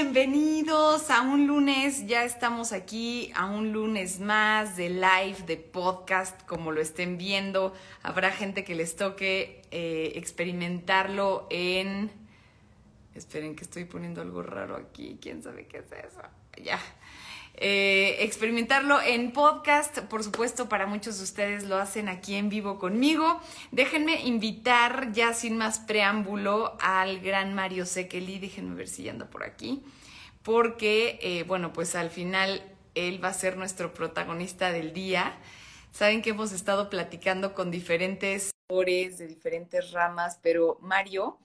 Bienvenidos a un lunes, ya estamos aquí a un lunes más de live, de podcast, como lo estén viendo. Habrá gente que les toque eh, experimentarlo en... Esperen que estoy poniendo algo raro aquí, quién sabe qué es eso. Ya. Eh, experimentarlo en podcast, por supuesto, para muchos de ustedes lo hacen aquí en vivo conmigo. Déjenme invitar, ya sin más preámbulo, al gran Mario Sekeli. Déjenme ver si anda por aquí. Porque, eh, bueno, pues al final él va a ser nuestro protagonista del día. Saben que hemos estado platicando con diferentes de diferentes ramas, pero Mario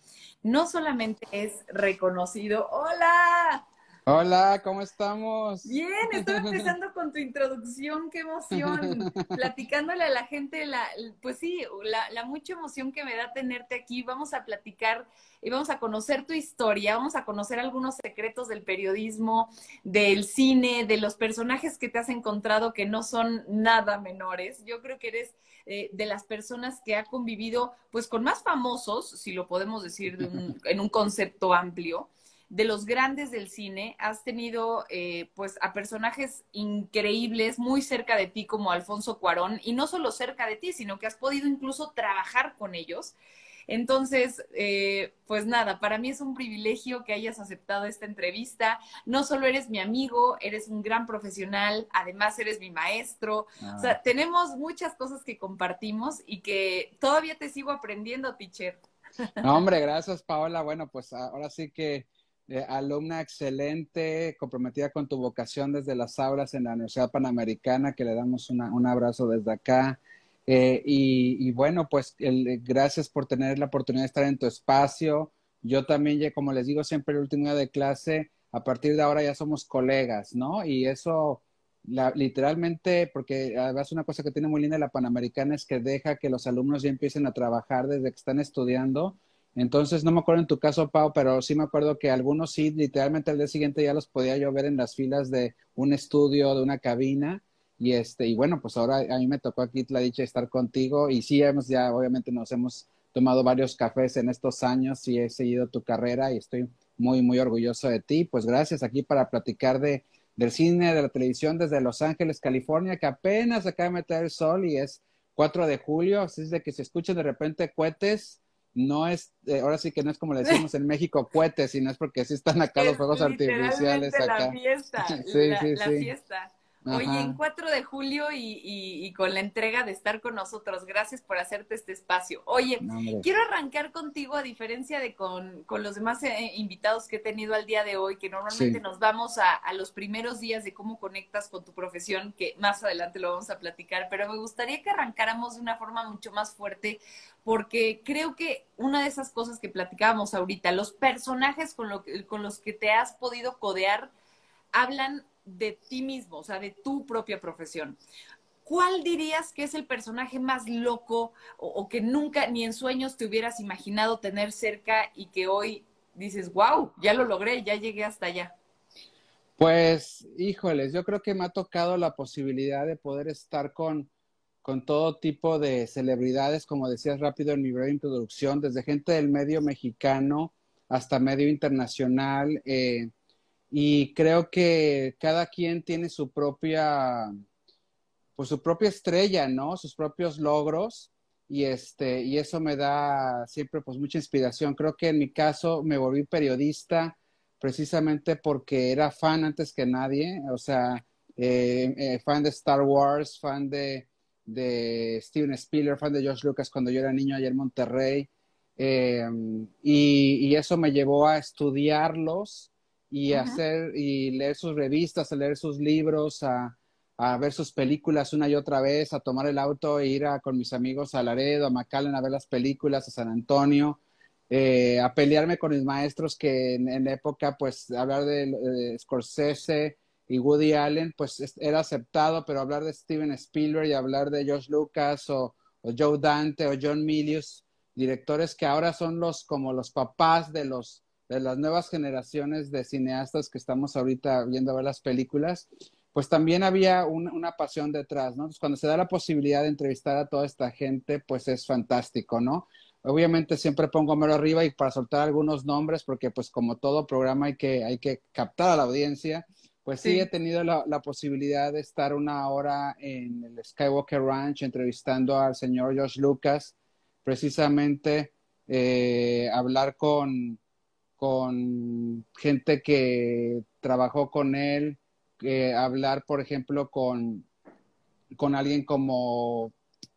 no solamente es reconocido. ¡Hola! Hola, ¿cómo estamos? Bien, estoy empezando con tu introducción, qué emoción, platicándole a la gente, la, pues sí, la, la, mucha emoción que me da tenerte aquí. Vamos a platicar y vamos a conocer tu historia, vamos a conocer algunos secretos del periodismo, del cine, de los personajes que te has encontrado que no son nada menores. Yo creo que eres eh, de las personas que ha convivido pues con más famosos, si lo podemos decir en un concepto amplio de los grandes del cine, has tenido eh, pues a personajes increíbles muy cerca de ti como Alfonso Cuarón, y no solo cerca de ti, sino que has podido incluso trabajar con ellos. Entonces, eh, pues nada, para mí es un privilegio que hayas aceptado esta entrevista. No solo eres mi amigo, eres un gran profesional, además eres mi maestro. O sea, ah. tenemos muchas cosas que compartimos y que todavía te sigo aprendiendo, teacher. No, hombre, gracias, Paola. Bueno, pues ahora sí que eh, alumna excelente, comprometida con tu vocación desde las aulas en la Universidad Panamericana, que le damos un abrazo desde acá. Eh, y, bueno, pues gracias por tener la oportunidad de estar en tu espacio. Yo también, ya, como les digo siempre el último día de clase, a partir de ahora ya somos colegas, ¿no? Y eso literalmente, porque además una cosa que tiene muy linda la Panamericana es que deja que los alumnos ya empiecen a trabajar desde que están estudiando entonces, no me acuerdo en tu caso, Pau, pero sí me acuerdo que algunos sí, literalmente al día siguiente ya los podía yo ver en las filas de un estudio, de una cabina. Y este, y bueno, pues ahora a mí me tocó aquí la dicha de estar contigo. Y sí, hemos ya, obviamente nos hemos tomado varios cafés en estos años y he seguido tu carrera y estoy muy, muy orgulloso de ti. Pues gracias aquí para platicar de, del cine, de la televisión desde Los Ángeles, California, que apenas acaba de meter el sol y es 4 de julio, así es de que se escuchan de repente cohetes no es, eh, ahora sí que no es como le decimos en México cohetes, sino es porque sí están acá los fuegos artificiales. Acá. La fiesta, sí, la, sí, la fiesta. Oye, en 4 de julio y, y, con la entrega de estar con nosotros. Gracias por hacerte este espacio. Oye, quiero arrancar contigo, a diferencia de con, con los demás eh, invitados que he tenido al día de hoy, que normalmente nos vamos a, a, los primeros días de cómo conectas con tu profesión, que más adelante lo vamos a platicar, pero me gustaría que arrancáramos de una forma mucho más fuerte, porque creo que una de esas cosas que platicábamos ahorita, los personajes con, lo, con los que te has podido codear, hablan de ti mismo, o sea, de tu propia profesión. ¿Cuál dirías que es el personaje más loco o, que nunca ni en sueños te hubieras imaginado tener cerca y que hoy dices, wow, ya lo logré, ya llegué hasta allá? Pues, híjoles, yo creo que me ha tocado la posibilidad de poder estar con, con todo tipo de celebridades, como decías rápido en mi breve introducción, desde gente del medio mexicano hasta medio internacional. Eh, y creo que cada quien tiene su propia, pues su propia estrella, ¿no? Sus propios logros y este y eso me da siempre pues mucha inspiración. Creo que en mi caso me volví periodista precisamente porque era fan antes que nadie, o sea, eh, eh, fan de Star Wars, fan de, de Steven Spielberg, fan de George Lucas cuando yo era niño allá en Monterrey. Eh, y, y, eso me llevó a estudiarlos y hacer y leer sus revistas, a leer sus libros, a, a, ver sus películas una y otra vez, a tomar el auto e ir a, con mis amigos a Laredo, a McAllen a ver las películas, a San Antonio, eh, a pelearme con mis maestros que en, época, pues, hablar de, Scorsese y Woody Allen, pues, era aceptado, pero hablar de Steven Spielberg y hablar de George Lucas o, o Joe Dante o John Milius, directores que ahora son los como los papás de los de las nuevas generaciones de cineastas que estamos ahorita viendo a ver las películas, pues también había una pasión detrás, ¿no? Entonces, cuando se da la posibilidad de entrevistar a toda esta gente, pues es fantástico, ¿no? Obviamente siempre pongo mero arriba y para soltar algunos nombres, porque pues como todo programa hay que, hay que captar a la audiencia, pues sí, he tenido la, la, posibilidad de estar una hora en el Skywalker Ranch entrevistando al señor Josh Lucas, precisamente eh, hablar con, con gente que trabajó con él, hablar, por ejemplo, con, con alguien como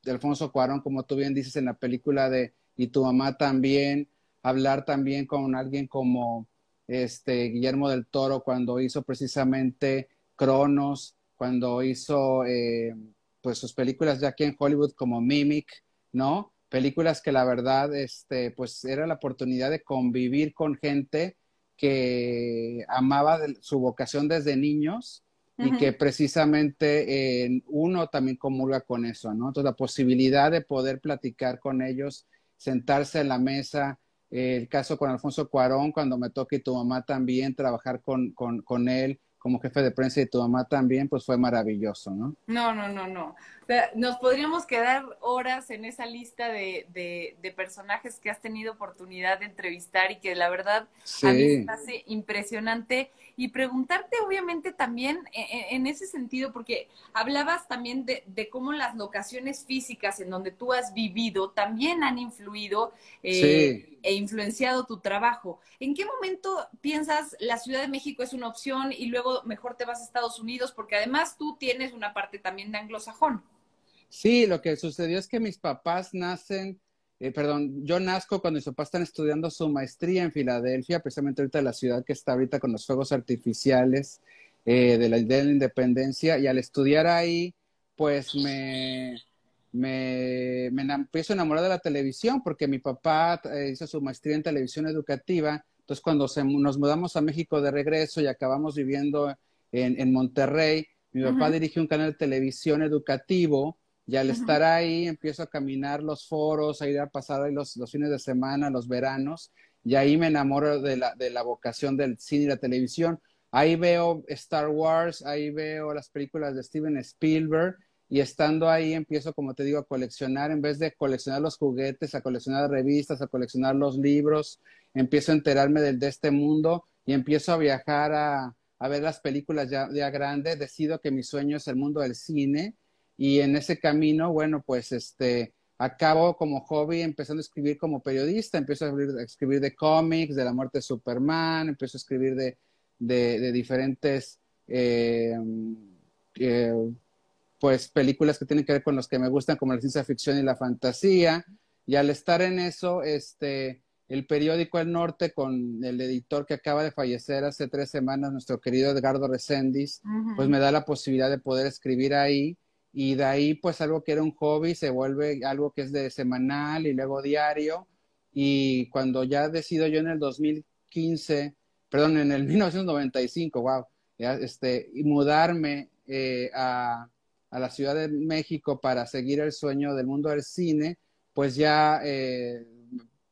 Alfonso Cuarón, como tú bien dices en la película de Y tu mamá también, hablar también con alguien como este, Guillermo del Toro cuando hizo precisamente Cronos, cuando hizo eh, pues sus películas ya aquí en Hollywood como Mimic, ¿no? Películas que la verdad, este, pues era la oportunidad de convivir con gente que amaba su vocación desde niños y que precisamente eh, uno también comulga con eso, ¿no? Entonces la posibilidad de poder platicar con ellos, sentarse en la mesa, el caso con Alfonso Cuarón, cuando me toque tu mamá también, trabajar con, con, con él como jefe de prensa y tu mamá también, pues fue maravilloso, ¿no? No, no, no, no nos podríamos quedar horas en esa lista de, de, personajes que has tenido oportunidad de entrevistar y que la verdad a mí me hace impresionante. Y preguntarte, obviamente, también e, e, en, ese sentido, porque hablabas también de, de, cómo las locaciones físicas en donde tú has vivido también han influido eh, e influenciado tu trabajo. ¿En qué momento piensas la Ciudad de México es una opción y luego mejor te vas a Estados Unidos? Porque además tú tienes una parte también de anglosajón. Sí, lo que sucedió es que mis papás nacen, eh, perdón, yo nazco cuando mis papás están estudiando su maestría en Filadelfia, precisamente ahorita la ciudad que está ahorita con los fuegos artificiales eh, de, la, de la independencia, y al estudiar ahí, pues me, me, me empiezo a enamorar de la televisión, porque mi papá eh, hizo su maestría en televisión educativa, entonces cuando nos mudamos a México de regreso y acabamos viviendo en, en Monterrey, mi papá dirige un canal de televisión educativo y al estar ahí empiezo a caminar los foros, a ir a pasar ahí los, los, fines de semana, los veranos, y ahí me enamoro de la, de la vocación del cine y la televisión. Ahí veo Star Wars, ahí veo las películas de Steven Spielberg, y estando ahí empiezo, como te digo, a coleccionar, en vez de coleccionar los juguetes, a coleccionar revistas, a coleccionar los libros, empiezo a enterarme del, de este mundo y empiezo a viajar a, a ver las películas ya, ya grande, decido que mi sueño es el mundo del cine y en ese camino, bueno, pues este, acabo como hobby empezando a escribir como periodista, empiezo a escribir, de cómics, de la muerte de Superman, empiezo a escribir de, de, diferentes, eh, eh, pues, películas que tienen que ver con los que me gustan, como la ciencia ficción y la fantasía. Y al estar en eso, este, el periódico El Norte, con el editor que acaba de fallecer hace tres semanas, nuestro querido Edgardo Recendis, pues me da la posibilidad de poder escribir ahí y de ahí pues algo que era un hobby se vuelve algo que es de semanal y luego diario y cuando ya decido yo en el 2015, perdón, en el 1995, wow, este, y mudarme eh, a, a, la Ciudad de México para seguir el sueño del mundo del cine, pues ya eh,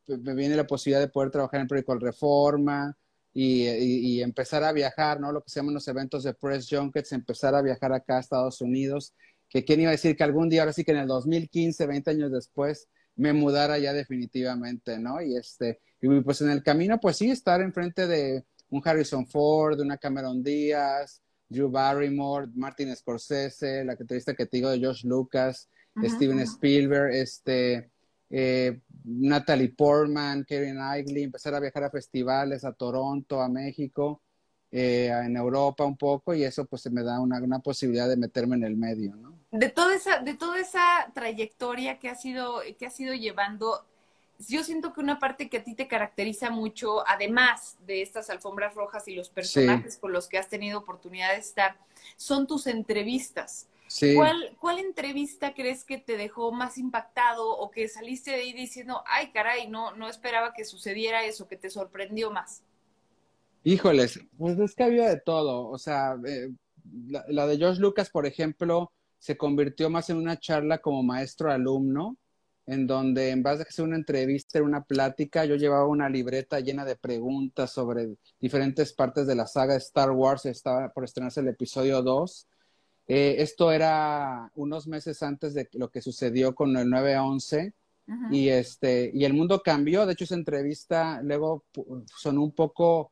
me viene la posibilidad de poder trabajar en proyecto Reforma y, y, y, empezar a viajar, ¿no? Lo que se llaman los eventos de press junkets, empezar a viajar acá a Estados Unidos que quién iba a decir que algún día, ahora sí que en el 2015, 20 años después, me mudara ya definitivamente, ¿no? Y este, y pues en el camino, pues sí, estar enfrente de un Harrison Ford, de una Cameron Díaz, Drew Barrymore, Martin Scorsese, la que te que te digo de Josh Lucas, Steven Spielberg, este, eh, Natalie Portman, Karen Knightley, empezar a viajar a festivales, a Toronto, a México, eh, en Europa un poco y eso pues me da una, una, posibilidad de meterme en el medio, ¿no? De toda esa, de toda esa trayectoria que ha sido, que ha sido llevando, yo siento que una parte que a ti te caracteriza mucho, además de estas alfombras rojas y los personajes con los que has tenido oportunidad de estar, son tus entrevistas. Sí. ¿Cuál, ¿Cuál entrevista crees que te dejó más impactado o que saliste de ahí diciendo, ay caray, no, no esperaba que sucediera eso, que te sorprendió más? Híjoles, pues es que había de todo. O sea, eh, la, de George Lucas, por ejemplo, se convirtió más en una charla como maestro-alumno, en donde en vez de hacer una entrevista, una plática, yo llevaba una libreta llena de preguntas sobre diferentes partes de la saga de Star Wars. Estaba por estrenarse el episodio 2. Eh, esto era unos meses antes de lo que sucedió con el 9-11 y este, y el mundo cambió. De hecho, esa entrevista luego sonó un poco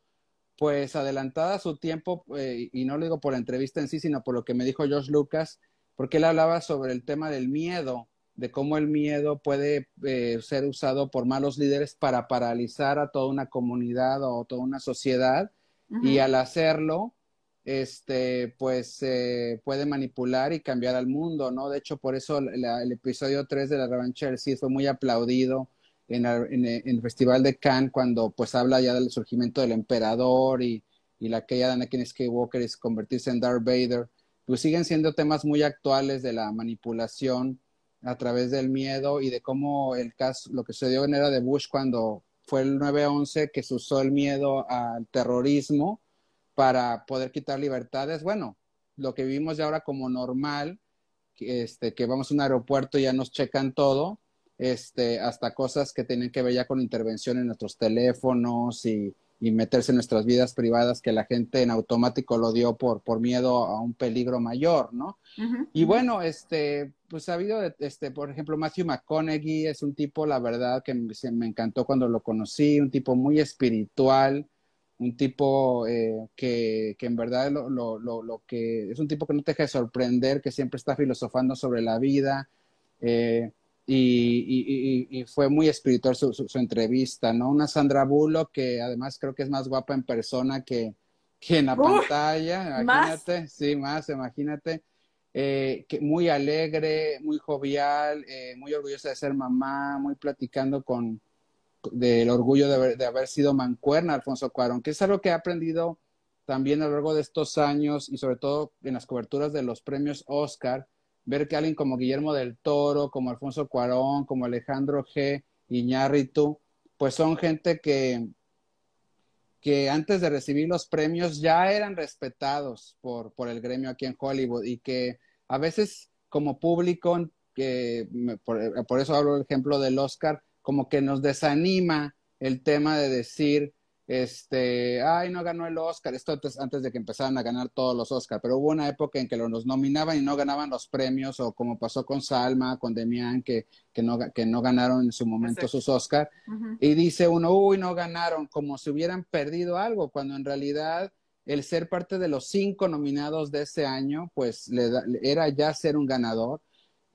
pues adelantada a su tiempo, eh, y no lo digo por la entrevista en sí, sino por lo que me dijo George Lucas, porque él hablaba sobre el tema del miedo, de cómo el miedo puede eh, ser usado por malos líderes para paralizar a toda una comunidad o toda una sociedad, y al hacerlo, este, pues eh, puede manipular y cambiar al mundo, ¿no? De hecho, por eso el episodio 3 de la revancha del sí fue muy aplaudido en, el Festival de Cannes cuando pues habla ya del surgimiento del emperador y, y la que de Anakin Skywalker es convertirse en Darth Vader, pues siguen siendo temas muy actuales de la manipulación a través del miedo y de cómo el caso, lo que sucedió en era de Bush cuando fue el 9-11 que se usó el miedo al terrorismo para poder quitar libertades. Bueno, lo que vivimos ya ahora como normal, este, que vamos a un aeropuerto y ya nos checan todo, este, hasta cosas que tienen que ver ya con intervención en nuestros teléfonos y, meterse en nuestras vidas privadas que la gente en automático lo dio por, por miedo a un peligro mayor, ¿no? y bueno, este, pues ha habido, este, por ejemplo, Matthew McConaughey es un tipo, la verdad, que me, me encantó cuando lo conocí, un tipo muy espiritual, un tipo eh, que, que, en verdad lo, lo, lo, que es un tipo que no te deja de sorprender, que siempre está filosofando sobre la vida. Eh, y, y, fue muy espiritual su, su, entrevista, ¿no? Una Sandra Bullock que además creo que es más guapa en persona que, que en la pantalla, imagínate, sí, más, imagínate. Eh, que muy alegre, muy jovial, muy orgullosa de ser mamá, muy platicando con, del orgullo de haber, de haber, sido mancuerna Alfonso Cuarón, que es algo que he aprendido también a lo largo de estos años y sobre todo en las coberturas de los premios Oscar, ver que alguien como Guillermo del Toro, como Alfonso Cuarón, como Alejandro G. Iñárritu, pues son gente que, que antes de recibir los premios ya eran respetados por, por el gremio aquí en Hollywood y que a veces como público, que por, por eso hablo del ejemplo del Oscar, como que nos desanima el tema de decir, este, ay, no ganó el Oscar, esto antes, de que empezaran a ganar todos los Oscar, pero hubo una época en que los nominaban y no ganaban los premios, o como pasó con Salma, con Demian, que, que, no, que no ganaron en su momento sus Oscar, y dice uno, uy, no ganaron, como si hubieran perdido algo, cuando en realidad el ser parte de los cinco nominados de ese año, pues le era ya ser un ganador,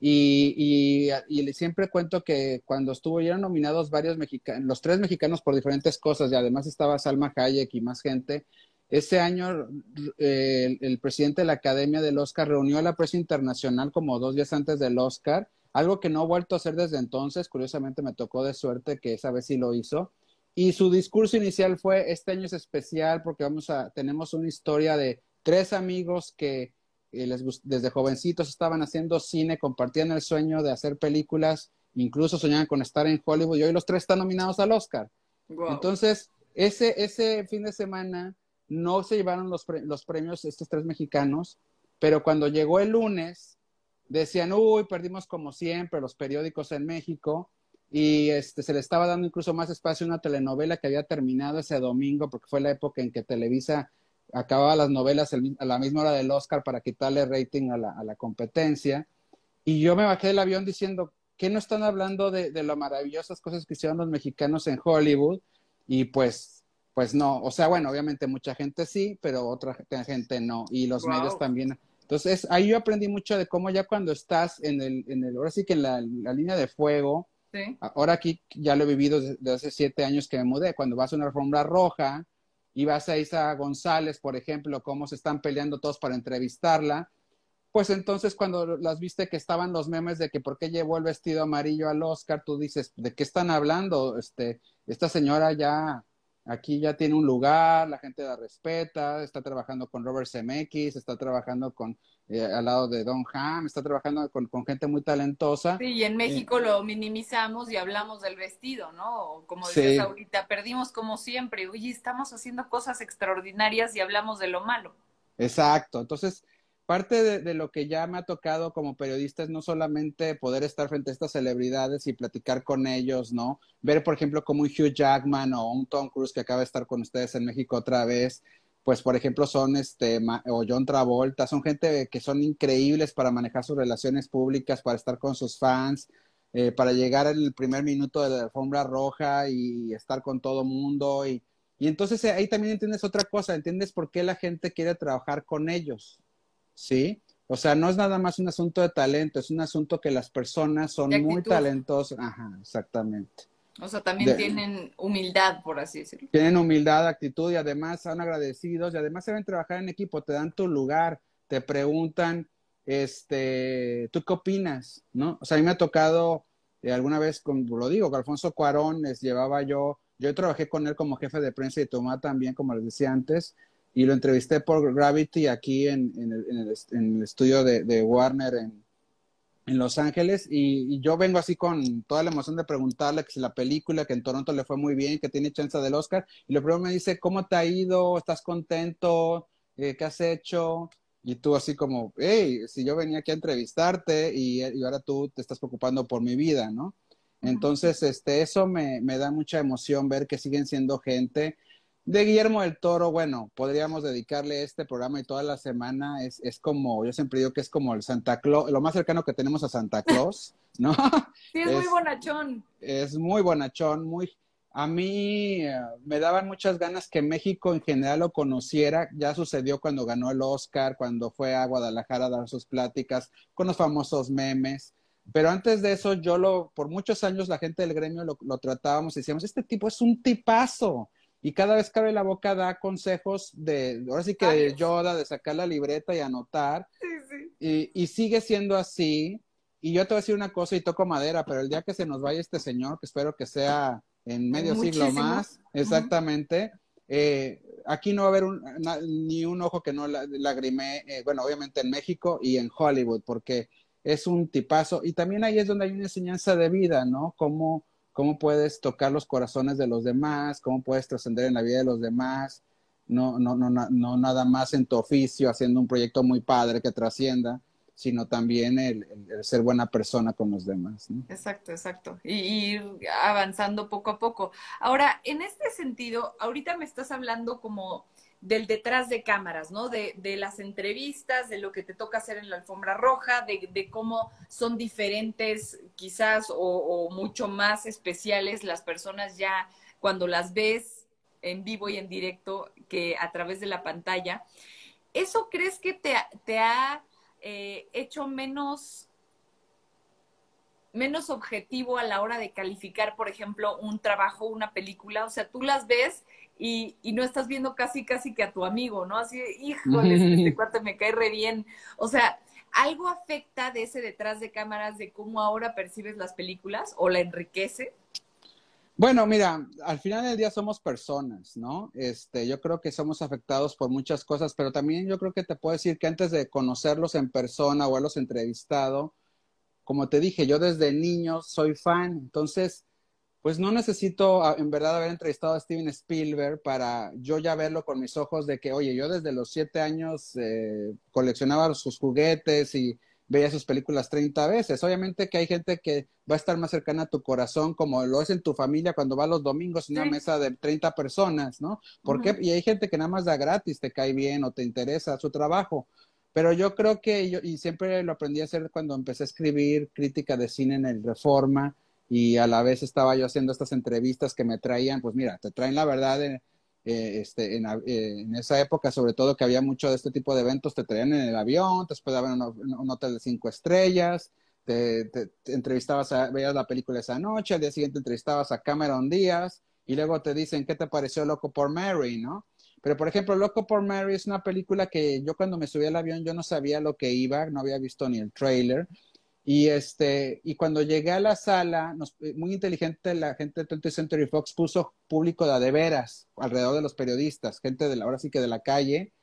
y, y, siempre cuento que cuando estuvo, ya nominados varios mexicanos, los tres mexicanos por diferentes cosas, y además estaba Salma Hayek y más gente. Ese año eh, el, presidente de la Academia del Oscar reunió a la prensa internacional como dos días antes del Oscar, algo que no ha vuelto a hacer desde entonces. Curiosamente me tocó de suerte que esa vez sí lo hizo. Y su discurso inicial fue, este año es especial porque vamos a, tenemos una historia de tres amigos que desde jovencitos estaban haciendo cine, compartían el sueño de hacer películas, incluso soñaban con estar en Hollywood y hoy los tres están nominados al Oscar. Entonces, ese, ese fin de semana no se llevaron los, los premios estos tres mexicanos, pero cuando llegó el lunes, decían, uy, perdimos como siempre los periódicos en México y este, se le estaba dando incluso más espacio a una telenovela que había terminado ese domingo porque fue la época en que Televisa acababa las novelas a la misma hora del Oscar para quitarle rating a la, a la competencia. Y yo me bajé del avión diciendo, ¿qué no están hablando de, de las maravillosas cosas que hicieron los mexicanos en Hollywood? Y pues, pues no, o sea, bueno, obviamente mucha gente sí, pero otra gente no, y los medios también. Entonces, ahí yo aprendí mucho de cómo ya cuando estás en el, en el ahora sí que en la, la línea de fuego, ahora aquí ya lo he vivido desde hace siete años que me mudé, cuando vas a una alfombra roja, y vas a Isa González, por ejemplo, cómo se están peleando todos para entrevistarla, pues entonces cuando las viste que estaban los memes de que por qué llevó el vestido amarillo al Oscar, tú dices, ¿de qué están hablando? Este, esta señora ya aquí ya tiene un lugar, la gente la respeta, está trabajando con Robert Zemeckis, está trabajando con eh, al lado de Don Ham, está trabajando con, gente muy talentosa. Sí, y en México lo minimizamos y hablamos del vestido, ¿no? Como decías ahorita, perdimos como siempre, oye, estamos haciendo cosas extraordinarias y hablamos de lo malo. Exacto, entonces parte de, lo que ya me ha tocado como periodista es no solamente poder estar frente a estas celebridades y platicar con ellos, ¿no? Ver, por ejemplo, como un Hugh Jackman o un Tom Cruise que acaba de estar con ustedes en México otra vez, pues por ejemplo son este o John Travolta, son gente que son increíbles para manejar sus relaciones públicas, para estar con sus fans, eh, para llegar al primer minuto de la alfombra roja y estar con todo mundo. Y, y entonces eh, ahí también entiendes otra cosa, entiendes por qué la gente quiere trabajar con ellos, ¿sí? O sea, no es nada más un asunto de talento, es un asunto que las personas son muy talentosas. Ajá, exactamente. O sea, también tienen humildad, por así decirlo. Tienen humildad, actitud y además son agradecidos y además saben trabajar en equipo, te dan tu lugar, te preguntan, este, ¿tú qué opinas? ¿No? O sea, a mí me ha tocado eh, alguna vez, como lo digo, con Alfonso Cuarón les llevaba yo, yo trabajé con él como jefe de prensa y Tomás también, como les decía antes, y lo entrevisté por Gravity aquí en, el, estudio de Warner en, en Los Ángeles y, yo vengo así con toda la emoción de preguntarle que si la película, que en Toronto le fue muy bien, que tiene chance del Oscar, y lo primero me dice, ¿cómo te ha ido? ¿Estás contento? Eh, ¿Qué has hecho? Y tú así como, hey, si yo venía aquí a entrevistarte y, ahora tú te estás preocupando por mi vida, ¿no? Entonces, este, eso me, me da mucha emoción ver que siguen siendo gente de Guillermo del Toro, bueno, podríamos dedicarle este programa y toda la semana. Es, es como, yo siempre digo que es como el Santa Claus, lo más cercano que tenemos a Santa Claus, ¿no? Sí, es, muy bonachón. Es muy bonachón, muy... A mí eh, me daban muchas ganas que México en general lo conociera. Ya sucedió cuando ganó el Oscar, cuando fue a Guadalajara a dar sus pláticas con los famosos memes. Pero antes de eso, yo lo, por muchos años la gente del gremio lo, lo tratábamos y decíamos, este tipo es un tipazo y cada vez que abre la boca da consejos de, ahora sí que de Yoda, de sacar la libreta y anotar. Sí, sí. Y, y, sigue siendo así. Y yo te voy a decir una cosa y toco madera, pero el día que se nos vaya este señor, que espero que sea en medio siglo más, exactamente, eh, aquí no va a haber ni un ojo que no lagrime, eh, bueno, obviamente en México y en Hollywood, porque es un tipazo. Y también ahí es donde hay una enseñanza de vida, ¿no? Como cómo puedes tocar los corazones de los demás, cómo puedes trascender en la vida de los demás, no, no, no, no nada más en tu oficio, haciendo un proyecto muy padre que trascienda, sino también el, ser buena persona con los demás. Exacto, exacto. Y ir avanzando poco a poco. Ahora, en este sentido, ahorita me estás hablando como del detrás de cámaras, ¿no? De, de, las entrevistas, de lo que te toca hacer en la alfombra roja, de, de cómo son diferentes quizás o, mucho más especiales las personas ya cuando las ves en vivo y en directo que a través de la pantalla. ¿Eso crees que te, te ha eh, hecho menos, menos objetivo a la hora de calificar, por ejemplo, un trabajo, una película? O sea, tú las ves y, y, no estás viendo casi, casi que a tu amigo, ¿no? Así, híjole, este cuate me cae re bien. O sea, ¿algo afecta de ese detrás de cámaras de cómo ahora percibes las películas o la enriquece? Bueno, mira, al final del día somos personas, ¿no? Este, yo creo que somos afectados por muchas cosas, pero también yo creo que te puedo decir que antes de conocerlos en persona o haberlos entrevistado, como te dije, yo desde niño soy fan, entonces pues no necesito ah, en verdad haber entrevistado a Steven Spielberg para yo ya verlo con mis ojos de que, oye, yo desde los siete años eh, coleccionaba sus juguetes y veía sus películas 30 veces. Obviamente que hay gente que va a estar más cercana a tu corazón, como lo es en tu familia cuando va los domingos en una mesa de 30 personas, ¿no? Porque Y hay gente que nada más da gratis, te cae bien o te interesa su trabajo. Pero yo creo que yo, y siempre lo aprendí a hacer cuando empecé a escribir crítica de cine en el Reforma, y a la vez estaba yo haciendo estas entrevistas que me traían, pues mira, te traen la verdad en, eh, este, en, eh, en, esa época, sobre todo que había mucho de este tipo de eventos, te traían en el avión, te hospedaban en un, hotel de cinco estrellas, te, te, entrevistabas, a, veías la película esa noche, al día siguiente entrevistabas a Cameron Díaz y luego te dicen, ¿qué te pareció Loco por Mary, no? Pero, por ejemplo, Loco por Mary es una película que yo cuando me subí al avión yo no sabía lo que iba, no había visto ni el trailer. Y, este, y cuando llegué a la sala, eh, muy inteligente la gente de 20th Century Fox puso público de, de veras alrededor de los periodistas, gente de la, ahora sí que de la calle,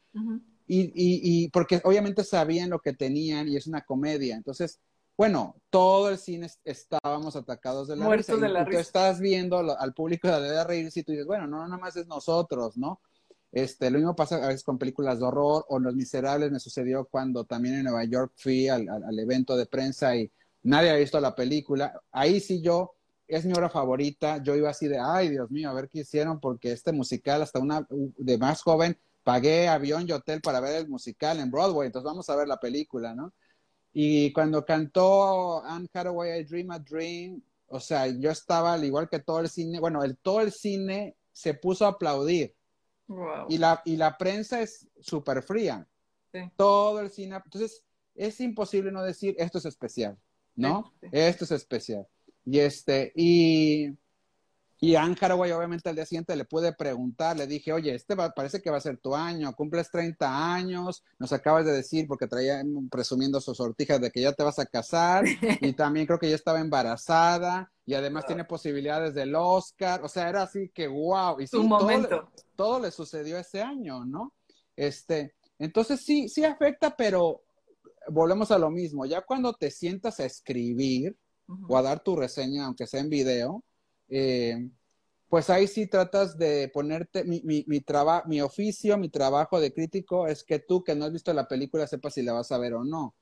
y, y, y, porque obviamente sabían lo que tenían y es una comedia. Entonces, bueno, todo el cine estábamos atacados de la Muertos De la y, tú estás viendo al público de la reírse y tú dices, bueno, no, nada más es nosotros, ¿no? Este, lo mismo pasa a veces con películas de horror o Los Miserables me sucedió cuando también en Nueva York fui al, al, evento de prensa y nadie había visto la película. Ahí sí yo, es mi obra favorita, yo iba así de, ay Dios mío, a ver qué hicieron porque este musical hasta una de más joven pagué avión y hotel para ver el musical en Broadway, entonces vamos a ver la película, ¿no? Y cuando cantó Anne Hathaway, I Dream a Dream, o sea, yo estaba al igual que todo el cine, bueno, el, todo el cine se puso a aplaudir. Y, la, y la prensa es súper fría. Todo el cine. Entonces, es imposible no decir esto es especial, ¿no? Esto es especial. Y este, y y Anne Haraway, obviamente, al día siguiente le pude preguntar, le dije, oye, este parece que va a ser tu año, cumples 30 años, nos acabas de decir, porque traía presumiendo sus sortijas de que ya te vas a casar, y también creo que ya estaba embarazada, y además tiene posibilidades del Oscar, o sea, era así que wow, y sí, momento. Todo, le sucedió ese año, ¿no? Este, entonces sí, sí afecta, pero volvemos a lo mismo, ya cuando te sientas a escribir o a dar tu reseña, aunque sea en video, eh, pues ahí sí tratas de ponerte, mi, mi, mi, mi oficio, mi trabajo de crítico es que tú que no has visto la película sepas si la vas a ver o no.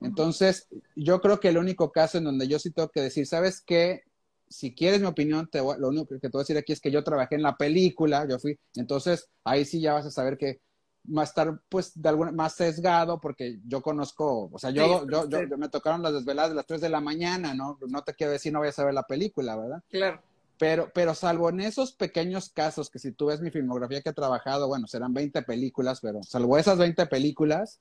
Entonces, yo creo que el único caso en donde yo sí tengo que decir, ¿sabes qué? Si quieres mi opinión, te lo único que te voy a decir aquí es que yo trabajé en la película, yo fui, entonces ahí sí ya vas a saber que va a estar pues de alguna más sesgado porque yo conozco, o sea, yo, yo, yo, me tocaron las desveladas de las 3 de la mañana, ¿no? No te quiero decir no voy a saber la película, ¿verdad? Claro. Pero, pero salvo en esos pequeños casos que si tú ves mi filmografía que he trabajado, bueno, serán 20 películas, pero salvo esas 20 películas,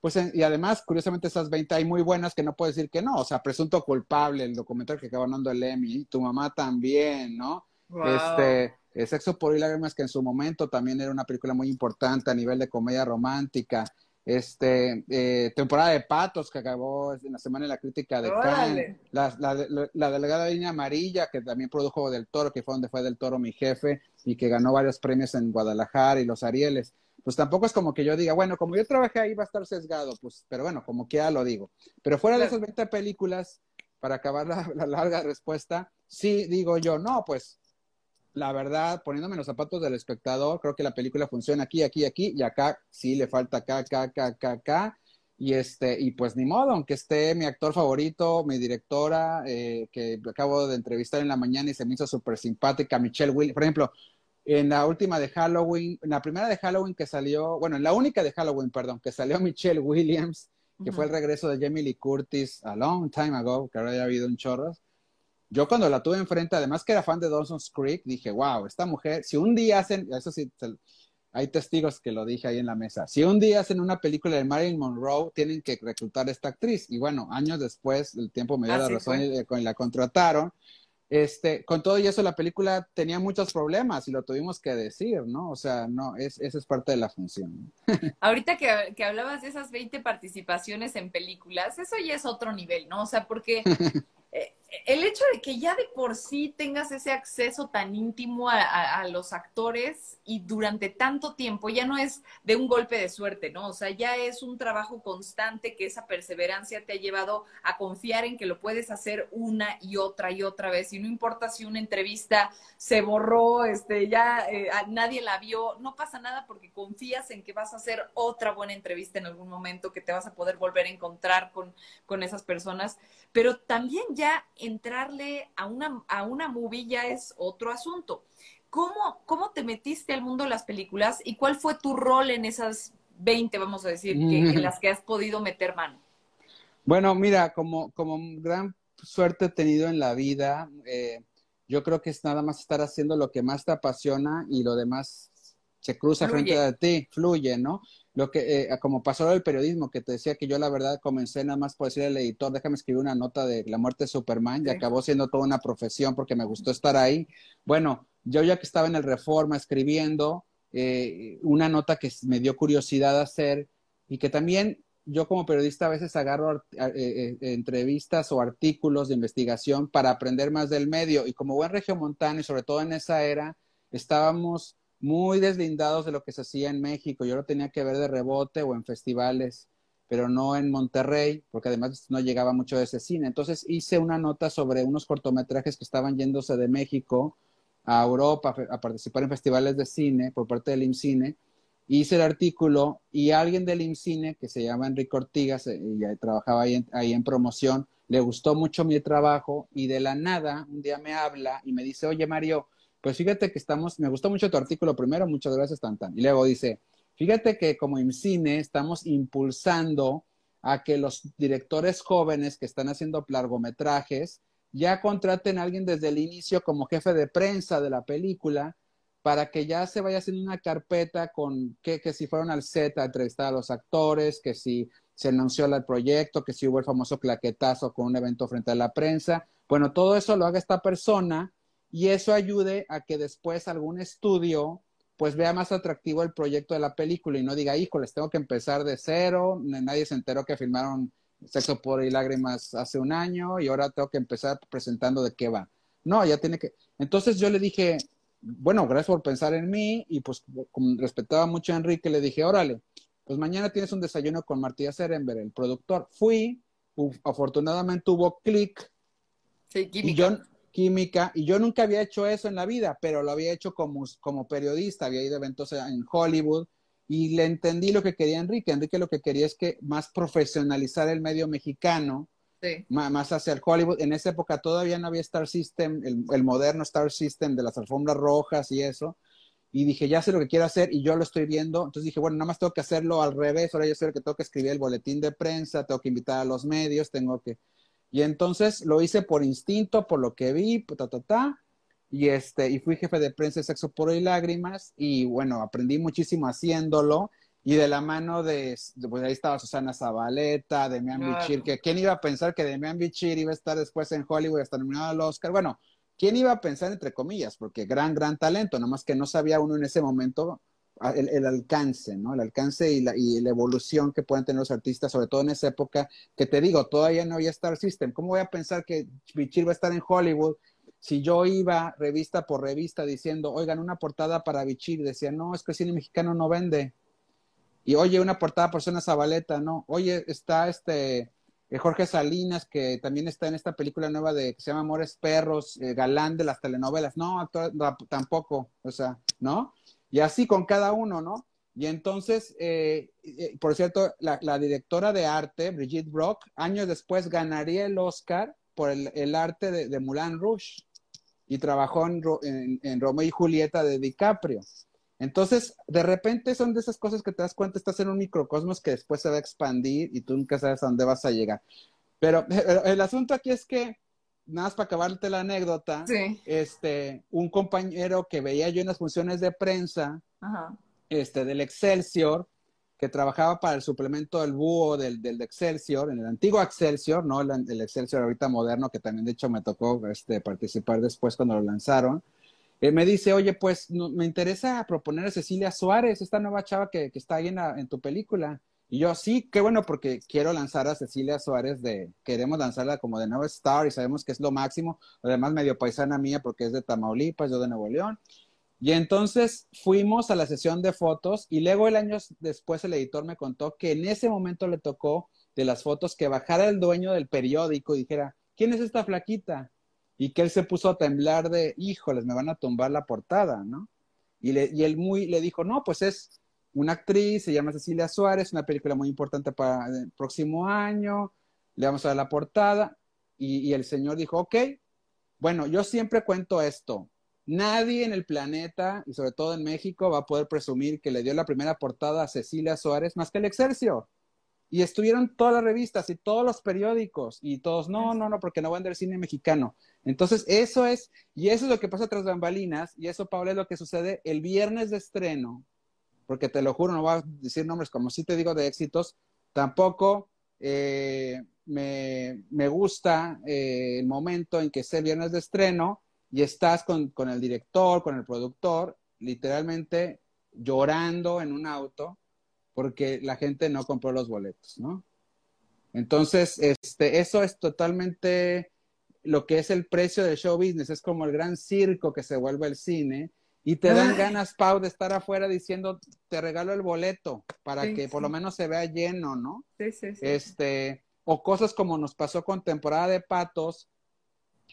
pues y además, curiosamente, esas 20 hay muy buenas que no puedo decir que no, o sea, Presunto Culpable, el documental que acaba dando el Emmy, tu mamá también, ¿no? Este, eh, Sexo por y lágrimas, que en su momento también era una película muy importante a nivel de comedia romántica. Este, eh, temporada de Patos, que acabó en la Semana de la Crítica de Cannes. La, la, la, delegada Línea Amarilla, que también produjo Del Toro, que fue donde fue Del Toro mi jefe, y que ganó varios premios en Guadalajara y los Arieles. Pues tampoco es como que yo diga, bueno, como yo trabajé ahí va a estar sesgado, pues, pero bueno, como quiera lo digo. Pero fuera de esas 20 películas, para acabar la larga respuesta, sí digo yo, no, pues la verdad, poniéndome los zapatos del espectador, creo que la película funciona aquí, aquí, aquí, y acá sí le falta acá, acá, acá, acá, acá. Y este, y pues ni modo, aunque esté mi actor favorito, mi directora, eh, que acabo de entrevistar en la mañana y se me hizo súper simpática, Michelle Williams, por ejemplo, en la última de Halloween, en la primera de Halloween que salió, bueno, en la única de Halloween, perdón, que salió Michelle Williams, que fue el regreso de Jamie Lee Curtis a long time ago, que ahora ya ha habido un chorros yo cuando la tuve enfrente, además que era fan de Dawson's Creek, dije, wow, esta mujer, si un día hacen, eso sí, hay testigos que lo dije ahí en la mesa, si un día hacen una película de Marilyn Monroe, tienen que reclutar a esta actriz. Y bueno, años después, el tiempo me dio la razón y, la contrataron. Este, con todo y eso, la película tenía muchos problemas y lo tuvimos que decir, ¿no? O sea, no, es, esa es parte de la función. Ahorita que, que hablabas de esas 20 participaciones en películas, eso ya es otro nivel, ¿no? O sea, porque eh, el hecho de que ya de por sí tengas ese acceso tan íntimo a, los actores y durante tanto tiempo ya no es de un golpe de suerte, ¿no? O sea, ya es un trabajo constante que esa perseverancia te ha llevado a confiar en que lo puedes hacer una y otra y otra vez. Y no importa si una entrevista se borró, este, ya eh, nadie la vio, no pasa nada porque confías en que vas a hacer otra buena entrevista en algún momento, que te vas a poder volver a encontrar con, con esas personas. Pero también ya entrarle a una, a una movie ya es otro asunto. ¿Cómo, ¿Cómo te metiste al mundo de las películas y cuál fue tu rol en esas 20, vamos a decir, en las que has podido meter mano? Bueno, mira, como, como gran suerte he tenido en la vida, eh, yo creo que es nada más estar haciendo lo que más te apasiona y lo demás se cruza frente a ti, fluye, ¿no? Lo que, eh, como pasó el periodismo, que te decía que yo la verdad comencé nada más por decir al editor, déjame escribir una nota de la muerte de Superman, y acabó siendo toda una profesión porque me gustó estar ahí. Bueno, yo ya que estaba en el Reforma escribiendo, eh, una nota que me dio curiosidad hacer y que también yo como periodista a veces agarro eh, entrevistas o artículos de investigación para aprender más del medio y como buen regiomontano y sobre todo en esa era estábamos muy deslindados de lo que se hacía en México. Yo lo tenía que ver de rebote o en festivales, pero no en Monterrey, porque además no llegaba mucho de ese cine. Entonces hice una nota sobre unos cortometrajes que estaban yéndose de México a Europa a participar en festivales de cine por parte del IMCINE. Hice el artículo y alguien del IMCINE, que se llama Enrique Ortigas, eh, y trabajaba ahí ahí en promoción, le gustó mucho mi trabajo y de la nada un día me habla y me dice, oye Mario, pues fíjate que estamos, me gustó mucho tu artículo primero, muchas gracias, Tantan. Y luego dice, fíjate que como IMCINE estamos impulsando a que los directores jóvenes que están haciendo largometrajes ya contraten a alguien desde el inicio como jefe de prensa de la película para que ya se vaya haciendo una carpeta con que, que si fueron al set a entrevistar a los actores, que si se anunció el proyecto, que si hubo el famoso claquetazo con un evento frente a la prensa. Bueno, todo eso lo haga esta persona y eso ayude a que después algún estudio pues vea más atractivo el proyecto de la película y no diga, híjoles, tengo que empezar de cero, nadie se enteró que filmaron Sexo, por y Lágrimas hace un año y ahora tengo que empezar presentando de qué va. No, ya tiene que... Entonces yo le dije, bueno, gracias por pensar en mí y pues como respetaba mucho a Enrique, le dije, órale, pues mañana tienes un desayuno con Martínez Serenber, el productor. Fui, afortunadamente hubo clic. Sí, química. Y yo, química, y yo nunca había hecho eso en la vida, pero lo había hecho como, como periodista, había ido a eventos en Hollywood y le entendí lo que quería Enrique. Enrique lo que quería es que más profesionalizar el medio mexicano, más, hacia el Hollywood. En esa época todavía no había Star System, el, el moderno Star System de las alfombras rojas y eso y dije, ya sé lo que quiero hacer y yo lo estoy viendo. Entonces dije, bueno, nada más tengo que hacerlo al revés. Ahora yo sé que tengo que escribir el boletín de prensa, tengo que invitar a los medios, tengo que... Y entonces lo hice por instinto, por lo que vi, ta, ta, ta. Y, este, y fui jefe de prensa de Sexo, Puro y Lágrimas. Y bueno, aprendí muchísimo haciéndolo. Y de la mano de, pues ahí estaba Susana Zabaleta, Demian Bichir, que quién iba a pensar que Demian Bichir iba a estar después en Hollywood hasta nominado al Oscar. Bueno, ¿Quién iba a pensar, entre comillas? Porque gran, gran talento, nada más que no sabía uno en ese momento el, alcance, ¿no? El alcance y la, y la, evolución que pueden tener los artistas, sobre todo en esa época, que te digo, todavía no había Star System. ¿Cómo voy a pensar que Bichir va a estar en Hollywood si yo iba revista por revista diciendo, oigan, una portada para Bichir, decía, no, es que el cine mexicano no vende. Y oye, una portada por Zona Zabaleta, no. Oye, está este eh, Jorge Salinas, que también está en esta película nueva de que se llama Amores Perros, eh, galán de las telenovelas. No, actor, tampoco, o sea, ¿no? Y así con cada uno, ¿no? Y entonces, eh, por cierto, la, directora de arte, Brigitte Brock, años después ganaría el Oscar por el, arte de, Moulin Rouge y trabajó en, en, en Romeo y Julieta de DiCaprio. Entonces, de repente son de esas cosas que te das cuenta, estás en un microcosmos que después se va a expandir y tú nunca sabes a dónde vas a llegar. Pero el asunto aquí es que, nada más para acabarte la anécdota, este, un compañero que veía yo en las funciones de prensa, este, del Excelsior, que trabajaba para el suplemento del búho del, del Excelsior, en el antiguo Excelsior, ¿no? El, el, Excelsior ahorita moderno, que también de hecho me tocó este, participar después cuando lo lanzaron. Eh, me dice, oye, pues me interesa proponer a Cecilia Suárez, esta nueva chava que, está ahí en, tu película. Y yo, sí, qué bueno, porque quiero lanzar a Cecilia Suárez de, queremos lanzarla como de nuevo star y sabemos que es lo máximo, además medio paisana mía porque es de Tamaulipas, yo de Nuevo León. Y entonces fuimos a la sesión de fotos y luego el año después el editor me contó que en ese momento le tocó de las fotos que bajara el dueño del periódico y dijera, ¿quién es esta flaquita? y que él se puso a temblar de, híjoles, me van a tumbar la portada, ¿no? Y, le, y él muy le dijo, no, pues es una actriz, se llama Cecilia Suárez, una película muy importante para el próximo año, le vamos a dar la portada, y, el señor dijo, ok, bueno, yo siempre cuento esto, nadie en el planeta, y sobre todo en México, va a poder presumir que le dio la primera portada a Cecilia Suárez más que el Excelsior. Y estuvieron todas las revistas y todos los periódicos y todos, no, no, no, porque no van del cine mexicano. Entonces, eso es, y eso es lo que pasa tras bambalinas, y eso, Pablo, es lo que sucede el viernes de estreno, porque te lo juro, no voy a decir nombres como si te digo de éxitos, tampoco eh, me, me, gusta eh, el momento en que es el viernes de estreno y estás con, con el director, con el productor, literalmente llorando en un auto porque la gente no compró los boletos, ¿no? Entonces, este, eso es totalmente lo que es el precio del show business, es como el gran circo que se vuelve el cine y te dan ganas, Pau, de estar afuera diciendo, te regalo el boleto para que por lo menos se vea lleno, ¿no? Sí, sí, sí. Este, o cosas como nos pasó con temporada de patos,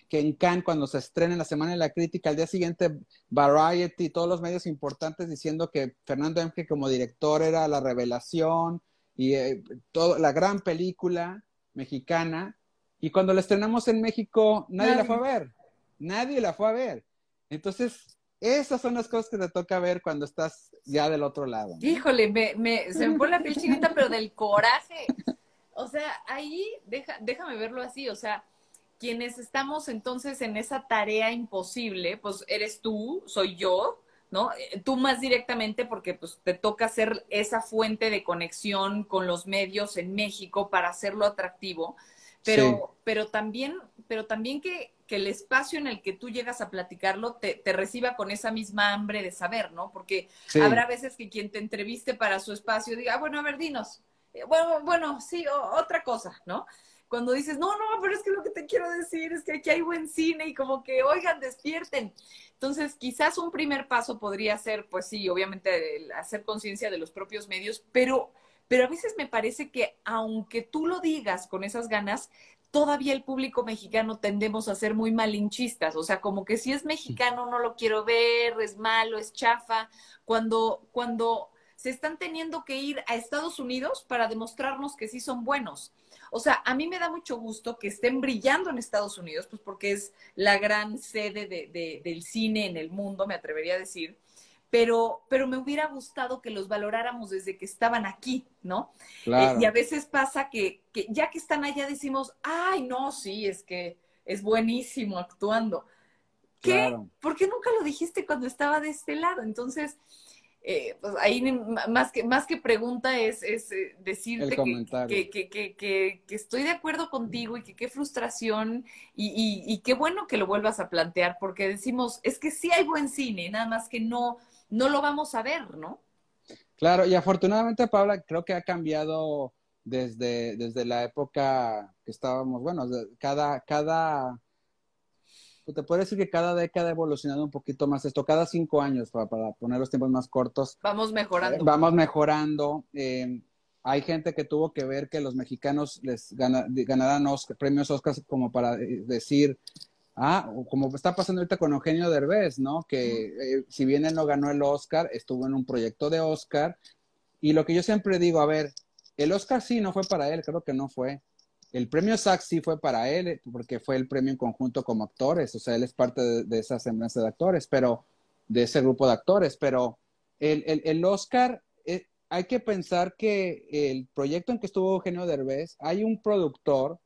que en Cannes, cuando se estrena en la Semana de la Crítica, al día siguiente Variety, todos los medios importantes diciendo que Fernando Emke como director era la revelación y eh, todo, la gran película mexicana. Y cuando la estrenamos en México, nadie, la fue a ver. Nadie la fue a ver. Entonces, esas son las cosas que te toca ver cuando estás ya del otro lado. Híjole, me, me, se me pone la piel chinita, pero del coraje o sea, ahí deja, déjame verlo así, o sea, quienes estamos entonces en esa tarea imposible, pues eres tú, soy yo, ¿no? Eh, tú más directamente porque pues te toca ser esa fuente de conexión con los medios en México para hacerlo atractivo, pero, pero también, pero también que, que, el espacio en el que tú llegas a platicarlo te, te reciba con esa misma hambre de saber, ¿no? Porque habrá veces que quien te entreviste para su espacio diga, ah, bueno, a ver, dinos. Eh, bueno, bueno, sí, otra cosa, ¿no? cuando dices, no, no, pero es que lo que te quiero decir es que aquí hay buen cine y como que, oigan, despierten. Entonces, quizás un primer paso podría ser, pues sí, obviamente, hacer conciencia de los propios medios, pero, pero a veces me parece que aunque tú lo digas con esas ganas, todavía el público mexicano tendemos a ser muy malinchistas, o sea, como que si es mexicano no lo quiero ver, es malo, es chafa, cuando, cuando se están teniendo que ir a Estados Unidos para demostrarnos que sí son buenos. O sea, a mí me da mucho gusto que estén brillando en Estados Unidos, pues porque es la gran sede de, del cine en el mundo, me atrevería a decir. Pero, pero me hubiera gustado que los valoráramos desde que estaban aquí, ¿no? Eh, y a veces pasa que, que ya que están allá decimos, ay, no, sí, es que es buenísimo actuando. ¿Qué? ¿Por qué nunca lo dijiste cuando estaba de este lado? Entonces, eh, pues ahí más que, más que pregunta es, es eh, decirte que, que, que, que, estoy de acuerdo contigo y que qué frustración y, y, qué bueno que lo vuelvas a plantear, porque decimos, es que sí hay buen cine, nada más que no, no lo vamos a ver, ¿no? Claro, y afortunadamente, Paula, creo que ha cambiado desde, desde la época que estábamos, bueno, cada, cada te puedo decir que cada década ha evolucionado un poquito más esto, cada cinco años, para, poner los tiempos más cortos. Vamos mejorando. vamos mejorando. Eh, hay gente que tuvo que ver que los mexicanos les ganaran premios Oscar como para eh, decir, ah, como está pasando ahorita con Eugenio Derbez, ¿no? Que eh, si bien él no ganó el Oscar, estuvo en un proyecto de Oscar. Y lo que yo siempre digo, a ver, el Oscar sí no fue para él, creo que no fue. El premio SAC sí fue para él, eh, porque fue el premio en conjunto como actores, o sea, él es parte de, esa semblanza de actores, pero de ese grupo de actores, pero el, el, Oscar, eh, hay que pensar que el proyecto en que estuvo Eugenio Derbez, hay un productor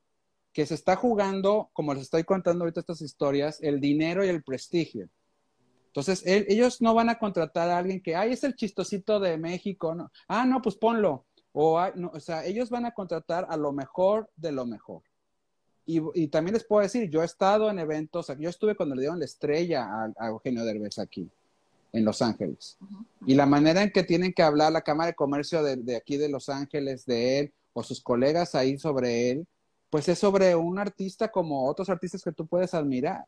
que se está jugando, como les estoy contando ahorita estas historias, el dinero y el prestigio. Entonces, ellos no van a contratar a alguien que, ay, es el chistosito de México, no. Ah, no, pues ponlo. O, o sea, ellos van a contratar a lo mejor de lo mejor. Y, y, también les puedo decir, yo he estado en eventos, yo estuve cuando le dieron la estrella a, Eugenio Derbez aquí, en Los Ángeles. Y la manera en que tienen que hablar la Cámara de Comercio de, de, aquí de Los Ángeles, de él, o sus colegas ahí sobre él, pues es sobre un artista como otros artistas que tú puedes admirar.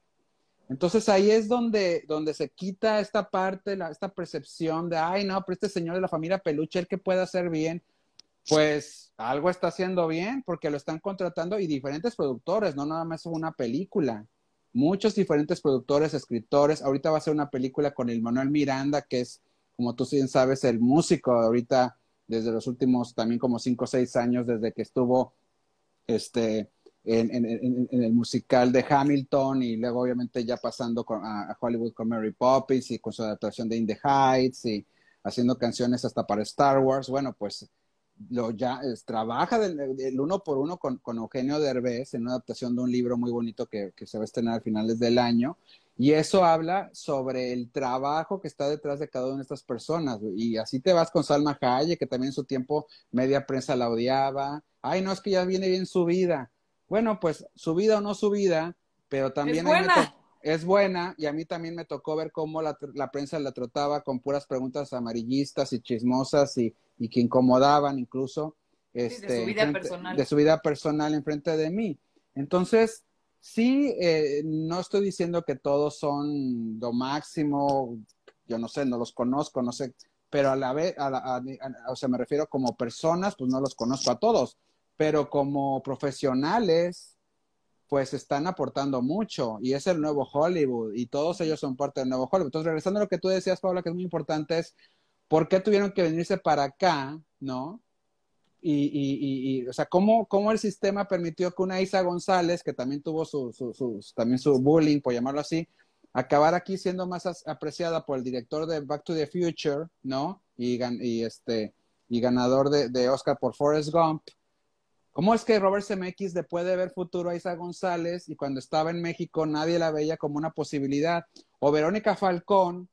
Entonces ahí es donde, donde se quita esta parte, esta percepción de, ay, no, pero este señor de la familia Peluche, el que puede hacer bien, pues algo está haciendo bien porque lo están contratando y diferentes productores, no nada más una película. Muchos diferentes productores, escritores. Ahorita va a ser una película con el Manuel Miranda, que es, como tú bien sabes, el músico ahorita desde los últimos también como cinco o seis años, desde que estuvo este, en, el musical de Hamilton y luego obviamente ya pasando a, Hollywood con Mary Poppins y con su adaptación de In the Heights y haciendo canciones hasta para Star Wars. Bueno, pues lo ya trabaja del, uno por uno con, con, Eugenio Derbez en una adaptación de un libro muy bonito que, que, se va a estrenar a finales del año. Y eso habla sobre el trabajo que está detrás de cada una de estas personas. Y así te vas con Salma Hayek, que también en su tiempo media prensa la odiaba. Ay, no, es que ya viene bien su vida. Bueno, pues su vida o no su vida, pero también... Es buena. Es buena y a mí también me tocó ver cómo la, la prensa la trataba con puras preguntas amarillistas y chismosas y, y que incomodaban incluso este, de su vida personal. De su vida personal enfrente de mí. Entonces, sí, eh, no estoy diciendo que todos son lo máximo, yo no sé, no los conozco, no sé, pero a la vez, o sea, me refiero como personas, pues no los conozco a todos, pero como profesionales, pues están aportando mucho y es el nuevo Hollywood y todos ellos son parte del nuevo Hollywood. Entonces, regresando a lo que tú decías, Paula, que es muy importante, es ¿por qué tuvieron que venirse para acá, no? Y, y, y, o sea, ¿cómo, ¿cómo, el sistema permitió que una Isa González, que también tuvo su, su, también su bullying, por llamarlo así, acabar aquí siendo más apreciada por el director de Back to the Future, ¿no? Y, y este, y ganador de, Oscar por Forrest Gump, ¿Cómo es que Robert Zemeckis le puede ver futuro a Isa González y cuando estaba en México nadie la veía como una posibilidad? O Verónica Falcón,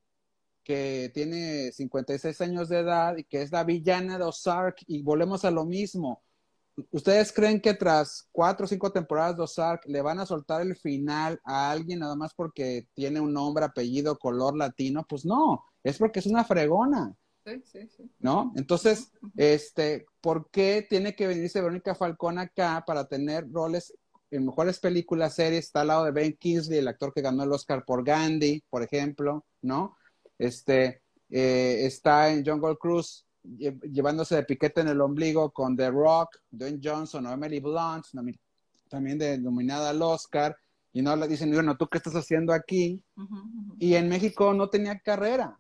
que tiene 56 años de edad y que es la villana de Ozark y volvemos a lo mismo. ¿Ustedes creen que tras cuatro o cinco temporadas de Ozark le van a soltar el final a alguien nada más porque tiene un nombre, apellido, color latino? Pues no, es porque es una fregona. Sí, sí, sí. ¿No? Entonces, este, ¿por qué tiene que venirse Verónica Falcón acá para tener roles en mejores películas, series? Está al lado de Ben Kingsley, el actor que ganó el Oscar por Gandhi, por ejemplo, ¿no? Este, eh, está en Jungle Cruise llevándose de piquete en el ombligo con The Rock, Dwayne Johnson o Emily Blunt, también de, nominada al Oscar, y no le dicen, bueno, ¿tú qué estás haciendo aquí? Y en México no tenía carrera.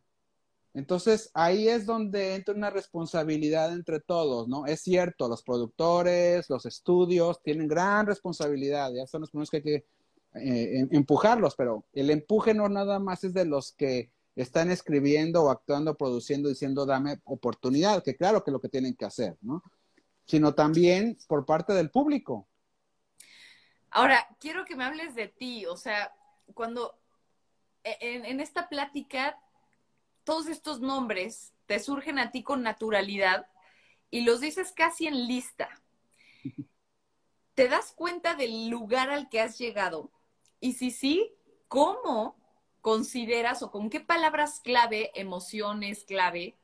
Entonces ahí es donde entra una responsabilidad entre todos, ¿no? Es cierto, los productores, los estudios tienen gran responsabilidad, ya son los primeros que hay que eh, em, empujarlos, pero el empuje no nada más es de los que están escribiendo o actuando, produciendo, diciendo dame oportunidad, que claro que es lo que tienen que hacer, ¿no? Sino también por parte del público. Ahora, quiero que me hables de ti, o sea, cuando e, en, esta plática todos estos nombres te surgen a ti con naturalidad y los dices casi en lista. ¿Te das cuenta del lugar al que has llegado? Y si sí, ¿cómo consideras o con qué palabras clave, emociones clave,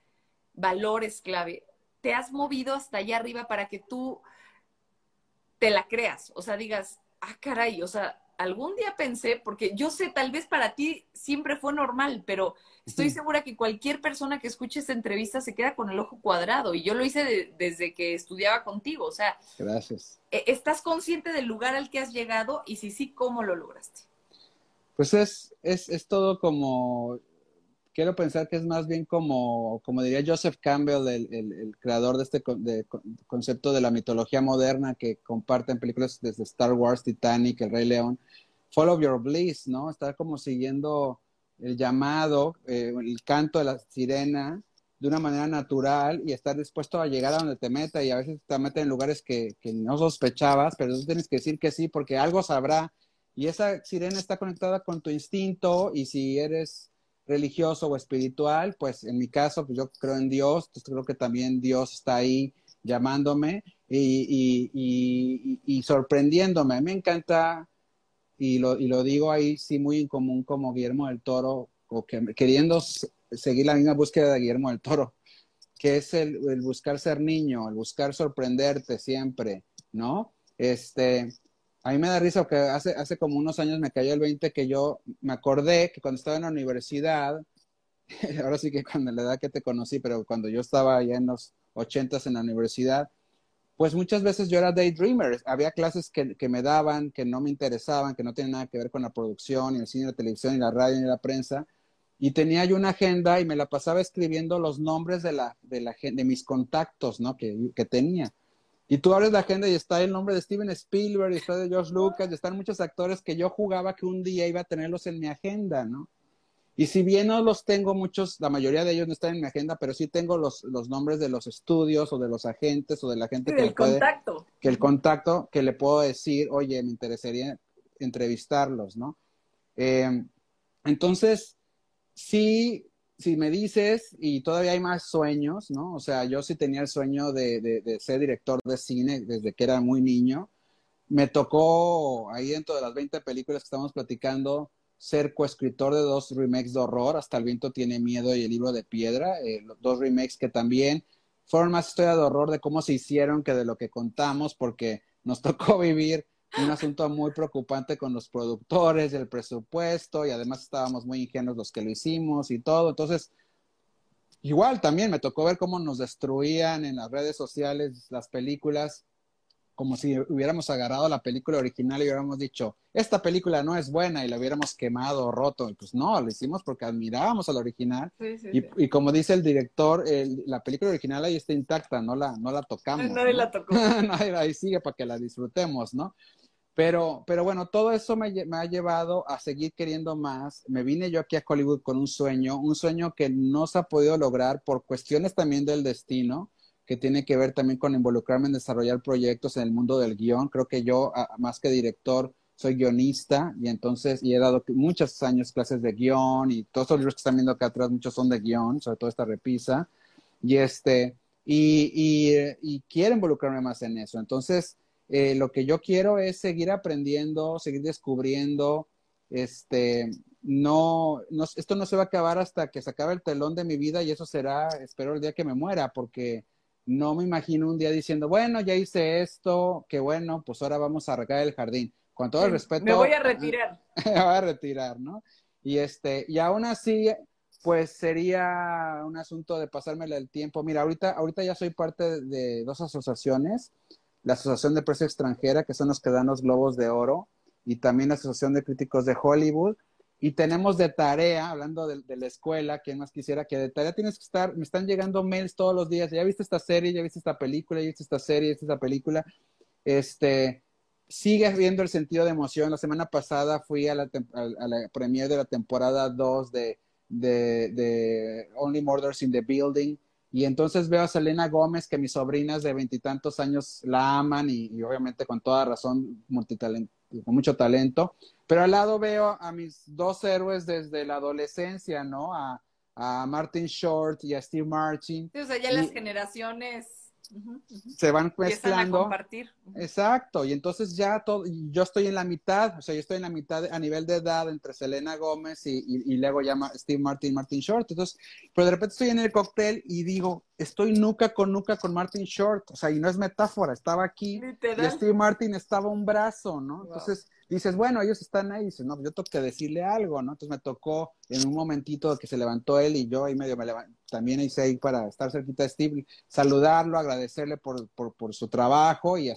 valores clave, te has movido hasta allá arriba para que tú te la creas? O sea, digas, ah, caray, o sea, algún día pensé, porque yo sé, tal vez para ti siempre fue normal, pero estoy segura que cualquier persona que escuche esta entrevista se queda con el ojo cuadrado. Y yo lo hice desde que estudiaba contigo. O sea, gracias. E, ¿Estás consciente del lugar al que has llegado? Y si sí, ¿cómo lo lograste? Pues es, es, es todo como, quiero pensar que es más bien como, como diría Joseph Campbell, el, el, creador de este concepto de la mitología moderna que comparten películas desde Star Wars, Titanic, El Rey León, Follow Your Bliss, ¿no? Estar como siguiendo el llamado, eh, el canto de la sirena de una manera natural y estar dispuesto a llegar a donde te meta y a veces te meten en lugares que, que no sospechabas, pero tú tienes que decir que sí porque algo sabrá y esa sirena está conectada con tu instinto y si eres religioso o espiritual, pues en mi caso, pues yo creo en Dios, entonces creo que también Dios está ahí llamándome y, y, y, sorprendiéndome. A mí me encanta, y lo, y lo digo ahí sí muy en común como Guillermo del Toro, o que, queriendo seguir la misma búsqueda de Guillermo del Toro, que es el buscar ser niño, el buscar sorprenderte siempre, ¿no? Este, a mí me da risa porque hace, hace como unos años me cayó el 20 que yo me acordé que cuando estaba en la universidad, ahora sí que cuando la edad que te conocí, pero cuando yo estaba ya en los ochentas en la universidad, pues muchas veces yo era daydreamer. Había clases que, que, me daban, que no me interesaban, que no tenían nada que ver con la producción, ni el cine, la televisión, ni la radio, ni la prensa. Y tenía yo una agenda y me la pasaba escribiendo los nombres de, la, de, la, de mis contactos, ¿no? Que, que tenía. Y tú abres la agenda y está el nombre de Steven Spielberg, y está de George Lucas, y están muchos actores que yo jugaba que un día iba a tenerlos en mi agenda, ¿no? Y si bien no los tengo muchos, la mayoría de ellos no están en mi agenda, pero sí tengo los, los nombres de los estudios o de los agentes o de la gente que el contacto. que el contacto que le puedo decir, oye, me interesaría entrevistarlos, ¿no? Eh, entonces, sí, si me dices, y todavía hay más sueños, ¿no? O sea, yo sí tenía el sueño de, ser director de cine desde que era muy niño. Me tocó ahí dentro de las 20 películas que estamos platicando ser coescritor de dos remakes de horror, Hasta el viento tiene miedo y el libro de piedra, eh, los dos remakes que también fueron más historia de horror de cómo se hicieron que de lo que contamos, porque nos tocó vivir un asunto muy preocupante con los productores, el presupuesto, y además estábamos muy ingenuos los que lo hicimos y todo. Entonces, igual también me tocó ver cómo nos destruían en las redes sociales las películas, como si hubiéramos agarrado la película original y hubiéramos dicho, esta película no es buena y la hubiéramos quemado o roto. Y pues no, lo hicimos porque admirábamos al original. y, y, como dice el director, la película original ahí está intacta, no la, no la tocamos. Nadie la tocó. ahí sigue para que la disfrutemos, ¿no? Pero, pero bueno, todo eso me, ha llevado a seguir queriendo más. Me vine yo aquí a Hollywood con un sueño, un sueño que no se ha podido lograr por cuestiones también del destino, que tiene que ver también con involucrarme en desarrollar proyectos en el mundo del guion. Creo que yo, más que director, soy guionista y entonces, y he dado muchos años clases de guion y todos los libros que están viendo acá atrás, muchos son de guion, sobre todo esta repisa. Y este, y, y, quiero involucrarme más en eso. Entonces, eh, lo que yo quiero es seguir aprendiendo, seguir descubriendo, este, no, no, esto no se va a acabar hasta que se acabe el telón de mi vida y eso será, espero, el día que me muera, porque no me imagino un día diciendo, bueno, ya hice esto, qué bueno, pues ahora vamos a recaer el jardín. Con todo el respeto. Me voy a retirar. me voy a retirar, ¿no? Y este, y aún así, pues sería un asunto de pasármela el tiempo. Mira, ahorita, ahorita ya soy parte de dos asociaciones, la Asociación de Prensa Extranjera, que son los que dan los globos de oro, y también la Asociación de Críticos de Hollywood. Y tenemos de tarea, hablando de, la escuela, quien más quisiera que de tarea tienes que estar, me están llegando mails todos los días, ya viste esta serie, ya viste esta película, ya viste esta serie, ya viste esta película. Este, sigues viendo el sentido de emoción. La semana pasada fui a la, a, la premiere de la temporada 2 de, de, de Only Murders in the Building. Y entonces veo a Selena Gómez, que mis sobrinas de veintitantos años la aman y, y, obviamente con toda razón, con mucho talento. Pero al lado veo a mis dos héroes desde la adolescencia, ¿no? A, a Martin Short y a Steve Martin. o sea, ya las generaciones se van mezclando. A compartir. Exacto, y entonces ya todo, yo estoy en la mitad, o sea, yo estoy en la mitad a nivel de edad entre Selena Gómez y, y, luego llama Steve Martin, Martin Short. Entonces, pero de repente estoy en el cóctel y digo, estoy nuca con nuca con Martin Short, o sea, y no es metáfora, estaba aquí y Steve Martin estaba un brazo, ¿no? Entonces, dices, bueno, ellos están ahí, dices, no, yo tengo que decirle algo, ¿no? Entonces me tocó en un momentito que se levantó él y yo ahí medio me levanté, también hice ahí para estar cerquita de Steve, saludarlo, agradecerle por, por, su trabajo y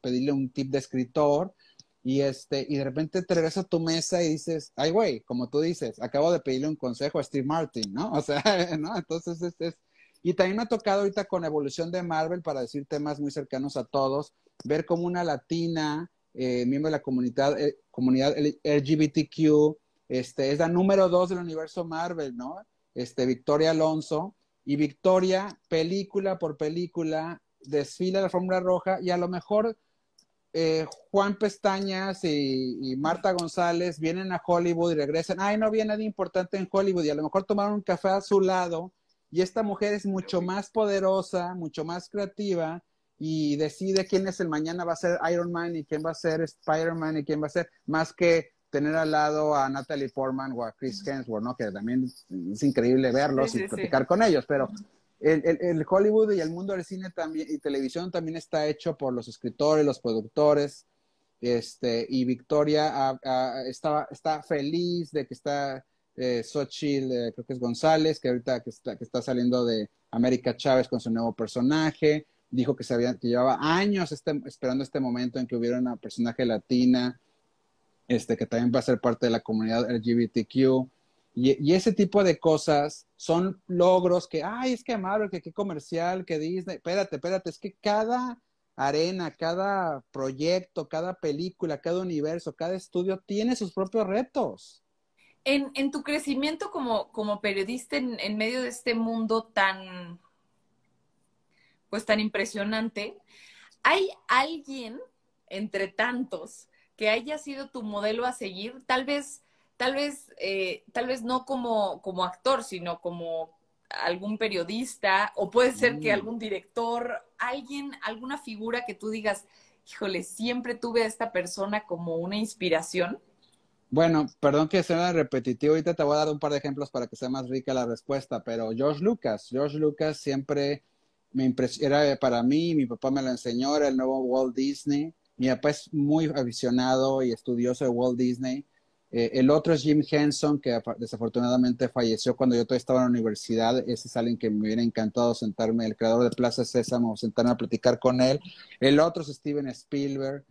pedirle un tip de escritor. Y, este, y de repente te regresas a tu mesa y dices, ay, güey, como tú dices, acabo de pedirle un consejo a Steve Martin, ¿no? O sea, ¿no? Entonces, es, es, y también me ha tocado ahorita con Evolución de Marvel, para decir temas muy cercanos a todos, ver como una latina eh, miembro de la comunidad, eh, comunidad LGBTQ, este, es la número dos del universo Marvel, ¿no? Este, Victoria Alonso, y Victoria, película por película, desfila la fórmula roja, y a lo mejor eh, Juan Pestañas y, Marta González vienen a Hollywood y regresan, ay, no había nadie importante en Hollywood, y a lo mejor tomaron un café a su lado, y esta mujer es mucho más poderosa, mucho más creativa, y decide quién es el mañana va a ser Iron Man y quién va a ser Spider-Man y quién va a ser, más que tener al lado a Natalie Portman o a Chris Hemsworth, ¿no? Que también es increíble verlos y platicar con ellos, pero el, el, Hollywood y el mundo del cine también y televisión también está hecho por los escritores, los productores, este, y Victoria está, está feliz de que está eh, Xochitl, eh, creo que es González, que ahorita que está, que está saliendo de América Chávez con su nuevo personaje, dijo que, sabía, que llevaba años este, esperando este momento en que hubiera una personaje latina, este, que también va a ser parte de la comunidad LGBTQ. Y, ese tipo de cosas son logros que, ay, es que Marvel, que qué comercial, que Disney. Espérate, espérate, es que cada arena, cada proyecto, cada película, cada universo, cada estudio tiene sus propios retos. En, en tu crecimiento como, como periodista en, en medio de este mundo tan pues tan impresionante, ¿hay alguien entre tantos que haya sido tu modelo a seguir? Tal vez, tal vez, eh, tal vez no como, como actor, sino como algún periodista, o puede ser que mm. algún director, alguien, alguna figura que tú digas, híjole, siempre tuve a esta persona como una inspiración. Bueno, perdón que sea repetitivo, ahorita te voy a dar un par de ejemplos para que sea más rica la respuesta, pero George Lucas, George Lucas siempre me era para mí, mi papá me lo enseñó, era el nuevo Walt Disney. Mi papá es muy aficionado y estudioso de Walt Disney. Eh, el otro es Jim Henson, que desafortunadamente falleció cuando yo todavía estaba en la universidad. Ese es alguien que me hubiera encantado sentarme, el creador de Plaza Sésamo, sentarme a platicar con él. El otro es Steven Spielberg,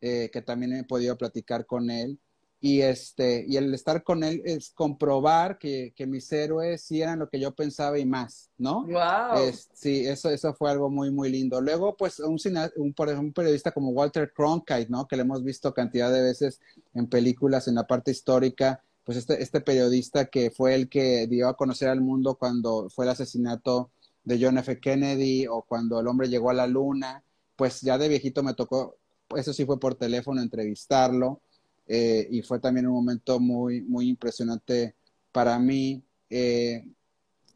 eh, que también he podido platicar con él y este y el estar con él es comprobar que, que, mis héroes sí eran lo que yo pensaba y más, ¿no? Wow. sí, eso eso fue algo muy muy lindo. Luego pues un, un por ejemplo un periodista como Walter Cronkite, ¿no? Que le hemos visto cantidad de veces en películas en la parte histórica, pues este este periodista que fue el que dio a conocer al mundo cuando fue el asesinato de John F. Kennedy o cuando el hombre llegó a la luna, pues ya de viejito me tocó, eso sí fue por teléfono, entrevistarlo eh, y fue también un momento muy, muy impresionante para mí. Eh,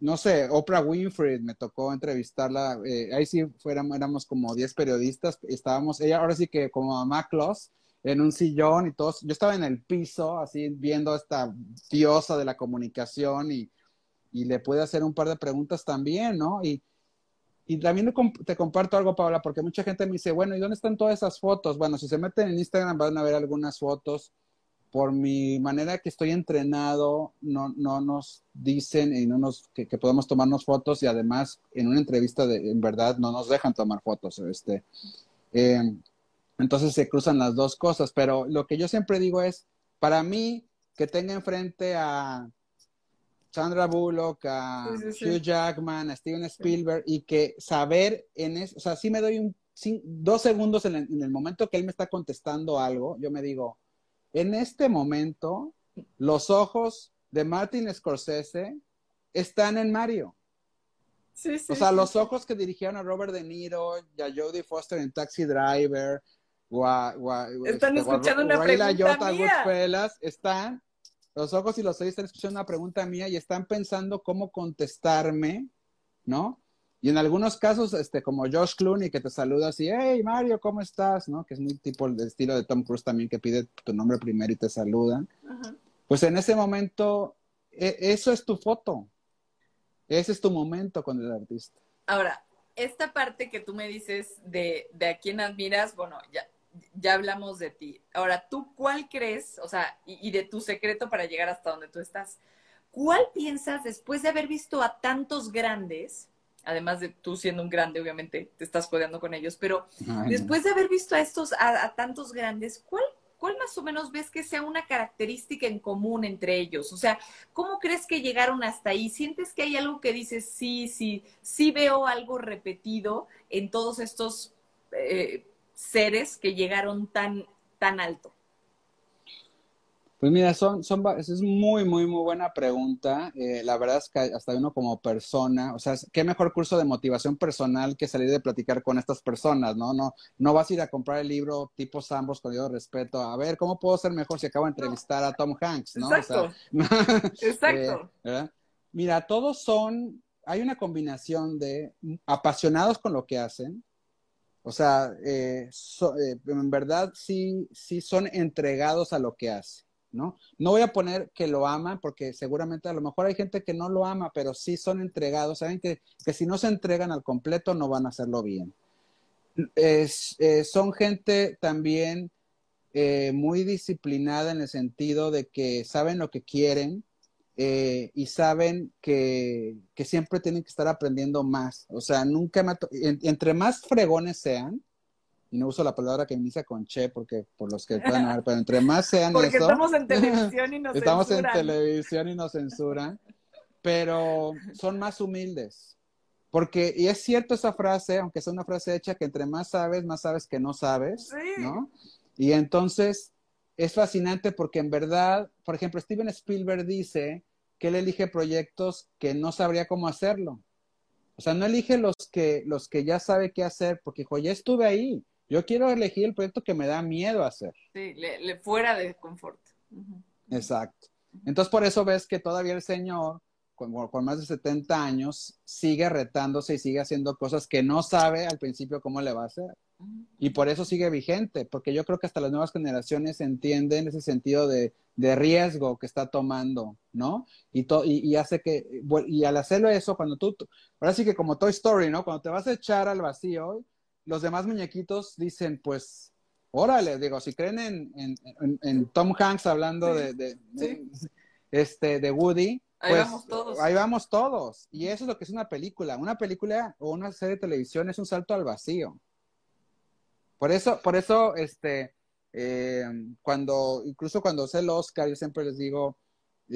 no sé, Oprah Winfrey, me tocó entrevistarla, eh, ahí sí fuéramos, éramos como 10 periodistas, estábamos, ella ahora sí que como mamá Claus, en un sillón y todos, yo estaba en el piso, así viendo a esta diosa de la comunicación y, y le pude hacer un par de preguntas también, ¿no? Y, y también te comparto algo, Paola, porque mucha gente me dice, bueno, ¿y dónde están todas esas fotos? Bueno, si se meten en Instagram van a ver algunas fotos. Por mi manera que estoy entrenado, no, no nos dicen y no nos, que, podemos tomarnos fotos y además en una entrevista de, en verdad no nos dejan tomar fotos. Este, eh, entonces se cruzan las dos cosas, pero lo que yo siempre digo es, para mí, que tenga enfrente a Sandra Bullock, a Hugh Jackman, a Steven Spielberg, y que saber en eso, o sea, sí me doy un, dos segundos en el, momento que él me está contestando algo, yo me digo, en este momento, los ojos de Martin Scorsese están en Mario. Sí, sí, o sea, los ojos que dirigieron a Robert De Niro y a Jodie Foster en Taxi Driver, o a, están este, escuchando una pregunta mía. están los ojos y los oídos están escuchando una pregunta mía y están pensando cómo contestarme, ¿no? Y en algunos casos, este, como Josh Clooney, que te saluda así, hey Mario, ¿cómo estás? ¿No? Que es muy tipo el estilo de Tom Cruise también, que pide tu nombre primero y te saluda. Pues en ese momento, e, eso es tu foto. Ese es tu momento con el artista. Ahora, esta parte que tú me dices de, de a quién admiras, bueno, ya, ya hablamos de ti. Ahora, ¿tú cuál crees, o sea, y, de tu secreto para llegar hasta donde tú estás? ¿Cuál piensas después de haber visto a tantos grandes, además de tú siendo un grande, obviamente, te estás jodeando con ellos, pero después de haber visto a estos, a, tantos grandes, ¿cuál, ¿cuál más o menos ves que sea una característica en común entre ellos? O sea, ¿cómo crees que llegaron hasta ahí? ¿Sientes que hay algo que dices, sí, sí, sí veo algo repetido en todos estos eh, seres que llegaron tan, tan alto? Pues mira, son, son, es muy, muy, muy buena pregunta. Eh, la verdad es que hasta uno como persona, o sea, qué mejor curso de motivación personal que salir de platicar con estas personas, ¿no? No, no vas a ir a comprar el libro tipo Sambos con yo respeto, a ver, ¿cómo puedo ser mejor si acabo de entrevistar a Tom Hanks, ¿no? Exacto. Exacto. Eh, mira, todos son, hay una combinación de apasionados con lo que hacen, o sea, eh, eh, en verdad sí, sí son entregados a lo que hace, ¿no? No voy a poner que lo aman, porque seguramente a lo mejor hay gente que no lo ama, pero sí son entregados. Saben que, que si no se entregan al completo no van a hacerlo bien. Eh, son gente también muy disciplinada en el sentido de que saben lo que quieren, eh, y saben que, que, siempre tienen que estar aprendiendo más. O sea, nunca me entre más fregones sean, y no uso la palabra que inicia con che porque por los que puedan ver, pero entre más sean porque estamos en televisión y nos estamos en televisión y nos censuran, pero son más humildes. Porque, y es cierto esa frase, aunque sea una frase hecha, que entre más sabes, más sabes que no sabes, ¿no? Y entonces, es fascinante porque en verdad, por ejemplo, Steven Spielberg dice que él elige proyectos que no sabría cómo hacerlo. O sea, no elige los que, los que ya sabe qué hacer, porque dijo, ya estuve ahí. Yo quiero elegir el proyecto que me da miedo hacer. Sí, le, fuera de confort. Exacto. Entonces, por eso ves que todavía el señor, con, con, más de 70 años, sigue retándose y sigue haciendo cosas que no sabe al principio cómo le va a hacer. Y por eso sigue vigente, porque yo creo que hasta las nuevas generaciones entienden ese sentido de, riesgo que está tomando, ¿no? Y, y, hace que, y al hacerlo eso, cuando tú, ahora sí que como Toy Story, ¿no? Cuando te vas a echar al vacío, los demás muñequitos dicen, pues, órale, digo, si creen en, en, Tom Hanks hablando de, este, de Woody, Ahí pues, vamos todos. Ahí vamos todos. Y eso es lo que es una película. Una película o una serie de televisión es un salto al vacío. Por eso, por eso, este, eh, cuando, incluso cuando sé el Oscar, yo siempre les digo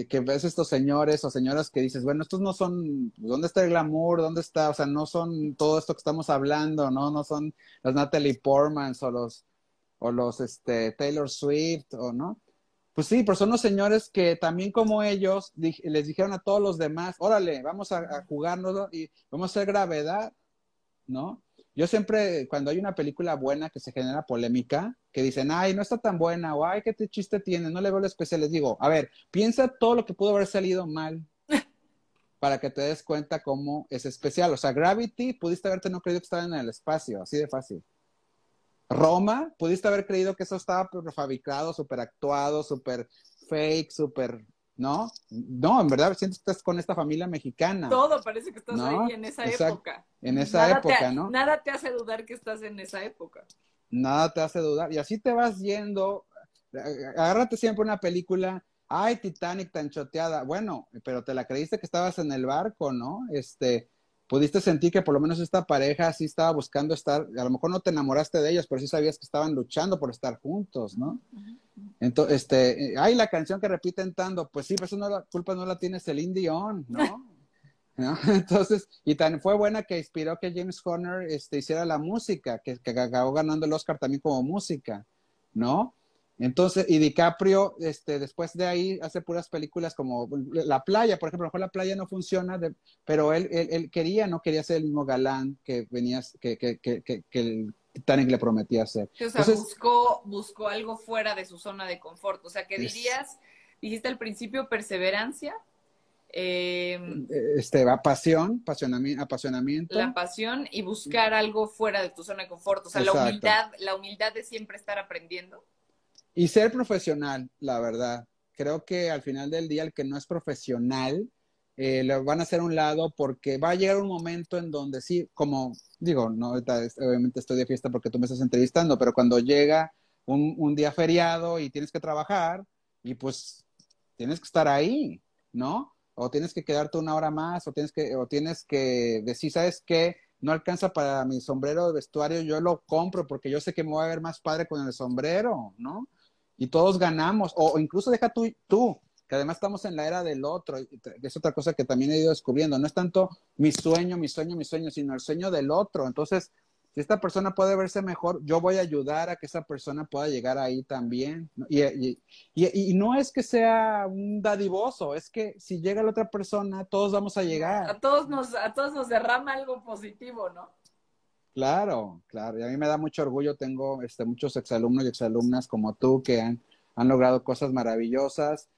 que ves estos señores o señoras que dices, bueno, estos no son, ¿dónde está el glamour? ¿Dónde está? O sea, no son todo esto que estamos hablando, ¿no? No son los Natalie Portman o los, o los, este, Taylor Swift, o no. Pues sí, pero son los señores que también como ellos les dijeron a todos los demás, órale, vamos a jugarnos y vamos a hacer gravedad, ¿no? Yo siempre, cuando hay una película buena que se genera polémica, que dicen, ay, no está tan buena, o ay, qué chiste tiene, no le veo lo especial, les digo, a ver, piensa todo lo que pudo haber salido mal para que te des cuenta cómo es especial. O sea, Gravity, pudiste haberte no creído que estaba en el espacio, así de fácil. Roma, pudiste haber creído que eso estaba fabricado, súper actuado, súper fake, súper ¿no? No, en verdad sientes que estás con esta familia mexicana. Todo parece que estás ahí en esa época. En esa época, ¿no? Nada te hace dudar que estás en esa época. Nada te hace dudar. Y así te vas yendo. Agárrate siempre una película. Ay, Titanic tan choteada. Bueno, pero te la creíste que estabas en el barco, ¿no? Este, pudiste sentir que por lo menos esta pareja sí estaba buscando estar, a lo mejor no te enamoraste de ellos, pero sí sabías que estaban luchando por estar juntos, ¿no? Entonces, este, hay la canción que repiten tanto, pues sí, pero eso no la culpa no la tiene Celine Dion, ¿no? ¿no? Entonces, y tan fue buena que inspiró que James Horner este, hiciera la música, que, que acabó ganando el Oscar también como música, ¿no? Entonces, y DiCaprio, este, después de ahí hace puras películas como La Playa, por ejemplo, a lo mejor La Playa no funciona, pero él, él, quería, no quería ser el mismo galán que venías, que, que, que, que, el Titanic le prometía hacer. O sea, buscó, buscó algo fuera de su zona de confort. O sea, que dirías, dijiste al principio, perseverancia. Eh, este, pasión, apasionamiento. La pasión y buscar algo fuera de tu zona de confort. O sea, la humildad, la humildad de siempre estar aprendiendo. Y ser profesional, la verdad. Creo que al final del día el que no es profesional eh, van a hacer un lado porque va a llegar un momento en donde sí, como digo, no obviamente estoy de fiesta porque tú me estás entrevistando, pero cuando llega un, un día feriado y tienes que trabajar y pues tienes que estar ahí, ¿no? O tienes que quedarte una hora más, o tienes que, o tienes que decir, ¿sabes qué? No alcanza para mi sombrero de vestuario, yo lo compro porque yo sé que me voy a ver más padre con el sombrero, ¿no? y todos ganamos, o, incluso deja tú, tú, que además estamos en la era del otro, es otra cosa que también he ido descubriendo, no es tanto mi sueño, mi sueño, mi sueño, sino el sueño del otro. Entonces, si esta persona puede verse mejor, yo voy a ayudar a que esa persona pueda llegar ahí también. Y, y, y, y, no es que sea un dadivoso, es que si llega la otra persona, todos vamos a llegar. A todos nos, a todos nos derrama algo positivo, ¿no? Claro, claro. Y a mí me da mucho orgullo. Tengo este, muchos exalumnos y exalumnas como tú que han, han logrado cosas maravillosas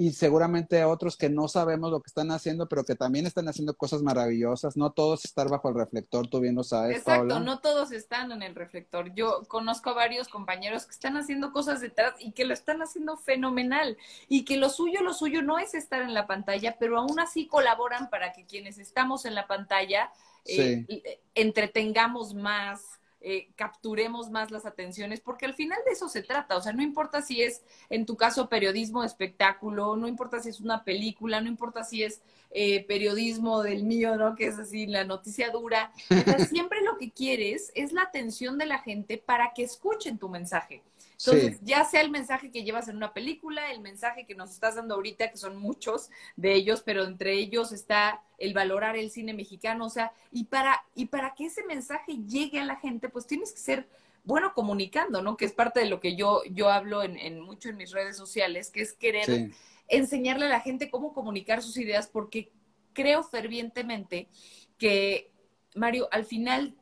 y seguramente otros que no sabemos lo que están haciendo, pero que también están haciendo cosas maravillosas. No todos están bajo el reflector, tú bien lo sabes. Exacto, no todos están en el reflector. Yo conozco a varios compañeros que están haciendo cosas detrás y que lo están haciendo fenomenal y que lo suyo, lo suyo no es estar en la pantalla, pero aún así colaboran para que quienes estamos en la pantalla eh, eh, entretengamos más, eh, capturemos más las atenciones, porque al final de eso se trata. O sea, no importa si es, en tu caso, periodismo espectáculo, no importa si es una película, no importa si es periodismo del mío, ¿no? Que es así, la noticia dura. siempre lo que quieres es la atención de la gente para que escuchen tu mensaje. Entonces, ya sea el mensaje que llevas en una película, el mensaje que nos estás dando ahorita, que son muchos de ellos, pero entre ellos está el valorar el cine mexicano, o sea, y para, y para que ese mensaje llegue a la gente, pues tienes que ser bueno comunicando, ¿no? Que es parte de lo que yo, yo hablo en, en mucho en mis redes sociales, que es querer enseñarle a la gente cómo comunicar sus ideas, porque creo fervientemente que, Mario, al final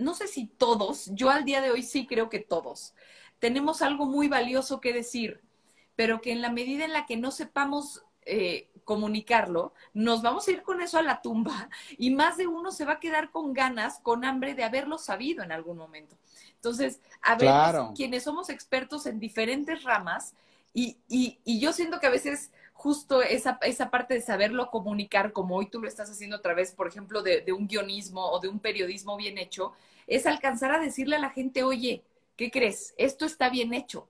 no sé si todos, yo al día de hoy sí creo que todos, tenemos algo muy valioso que decir, pero que en la medida en la que no sepamos eh, comunicarlo, nos vamos a ir con eso a la tumba y más de uno se va a quedar con ganas, con hambre de haberlo sabido en algún momento. Entonces, a ver, quienes somos expertos en diferentes ramas, y, y, y, yo siento que a veces justo esa, esa parte de saberlo comunicar, como hoy tú lo estás haciendo a través, por ejemplo, de, de un guionismo o de un periodismo bien hecho, es alcanzar a decirle a la gente, oye, ¿qué crees? Esto está bien hecho.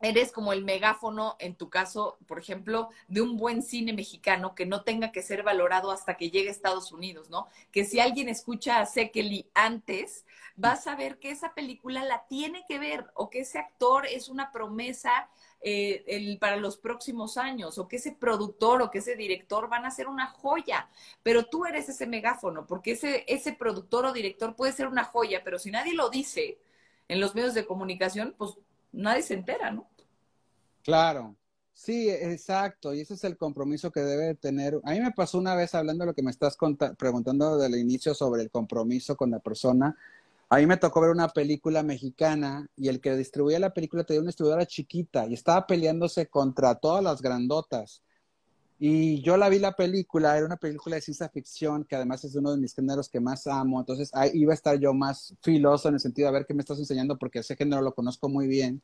Eres como el megáfono, en tu caso, por ejemplo, de un buen cine mexicano que no tenga que ser valorado hasta que llegue a Estados Unidos, ¿no? Que si alguien escucha a Sekeli antes, va a saber que esa película la tiene que ver o que ese actor es una promesa eh, para los próximos años, o que ese productor o que ese director van a ser una joya, pero tú eres ese megáfono, porque ese, ese productor o director puede ser una joya, pero si nadie lo dice en los medios de comunicación, pues nadie se entera, ¿no? Claro, sí, exacto, y ese es el compromiso que debe tener. A mí me pasó una vez hablando de lo que me estás preguntando del inicio sobre el compromiso con la persona. A mí me tocó ver una película mexicana y el que distribuía la película tenía una distribuidora chiquita y estaba peleándose contra todas las grandotas. Y yo la vi la película, era una película de ciencia ficción que además es uno de mis géneros que más amo, entonces ahí iba a estar yo más filoso en el sentido de ver qué me estás enseñando porque ese género lo conozco muy bien.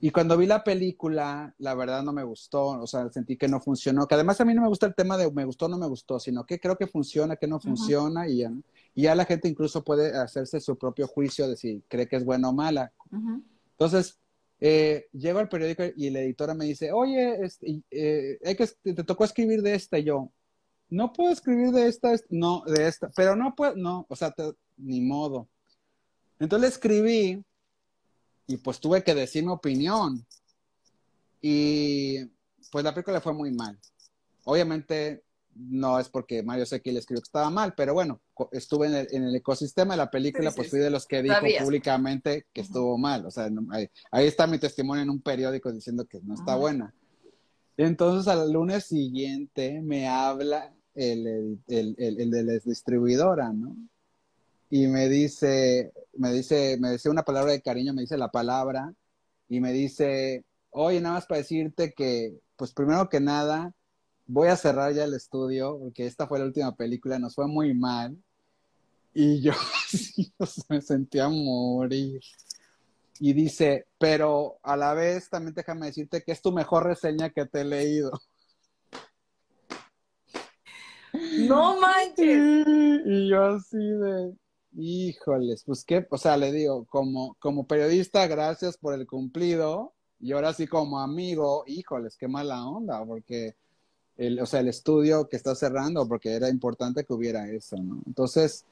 Y cuando vi la película, la verdad no me gustó, o sea, sentí que no funcionó, que además a mí no me gusta el tema de me gustó o no me gustó, sino que creo que funciona, que no funciona, y, ya, y, ya, la gente incluso puede hacerse su propio juicio de si cree que es buena o mala. Entonces, eh, llego al periódico y la editora me dice, oye, este, eh, que, te tocó escribir de esta, yo, no puedo escribir de esta, no, de esta, pero no puedo, no, o sea, ni modo. Entonces escribí y pues tuve que decir mi opinión. Y pues la película fue muy mal. Obviamente no es porque Mario Secchi le escribió que estaba mal, pero bueno, estuve en el, ecosistema de la película, pues fui de los que dijo públicamente que estuvo mal. O sea, ahí, está mi testimonio en un periódico diciendo que no está buena. Entonces al lunes siguiente me habla el, el, el de la distribuidora, ¿no? y me dice, me dice, me dice una palabra de cariño, me dice la palabra y me dice, oye, nada más para decirte que, pues primero que nada, voy a cerrar ya el estudio porque esta fue la última película, nos fue muy mal. Y yo me sentía morir. Y dice, pero a la vez también déjame decirte que es tu mejor reseña que te he leído. No manches. y yo así de, Híjoles, pues qué, o sea, le digo, como, como periodista, gracias por el cumplido, y ahora sí como amigo, híjoles, qué mala onda, porque el, o sea, el estudio que está cerrando, porque era importante que hubiera eso, ¿no? Entonces,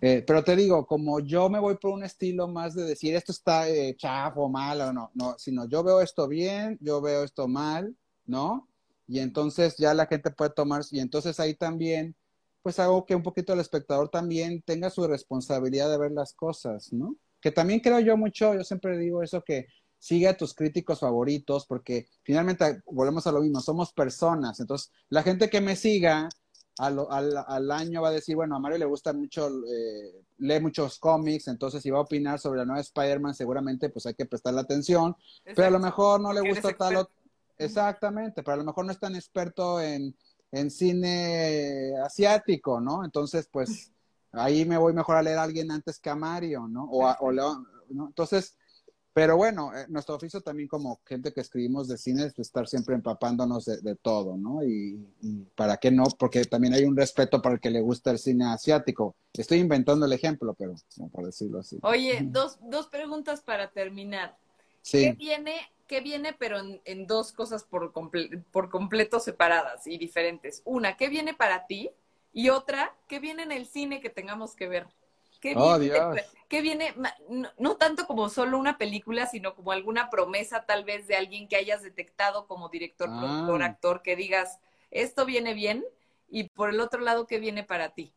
eh, pero te digo, como yo me voy por un estilo más de decir esto está eh, chafo, malo, no, no, sino yo veo esto bien, yo veo esto mal, ¿no? Y entonces ya la gente puede tomar, y entonces ahí también pues hago que un poquito el espectador también tenga su responsabilidad de ver las cosas, ¿no? Que también creo yo mucho, yo siempre digo eso, que sigue a tus críticos favoritos, porque finalmente volvemos a lo mismo, somos personas, entonces la gente que me siga al, al, año va a decir, bueno, a Mario le gusta mucho, eh, lee muchos cómics, entonces si va a opinar sobre la nueva Spider-Man, seguramente pues hay que prestarle atención, pero a lo mejor no le gusta tal o... Exactamente, pero a lo mejor no es tan experto en en cine asiático, ¿no? Entonces, pues ahí me voy mejor a leer a alguien antes que a Mario, ¿no? O, o ¿no? Entonces, pero bueno, eh, nuestro oficio también como gente que escribimos de cine es estar siempre empapándonos de, todo, ¿no? Y, para qué no, porque también hay un respeto para el que le gusta el cine asiático. Estoy inventando el ejemplo, pero por decirlo así. Oye, dos, dos preguntas para terminar. Sí. ¿Qué viene ¿qué viene, pero en, dos cosas por, por completo separadas y diferentes? Una, ¿qué viene para ti? Y otra, ¿qué viene en el cine que tengamos que ver? ¿Qué oh, viene, Dios. ¿qué viene no, tanto como solo una película, sino como alguna promesa tal vez de alguien que hayas detectado como director, ah. productor, actor, que digas, esto viene bien? Y por el otro lado, ¿qué viene para ti?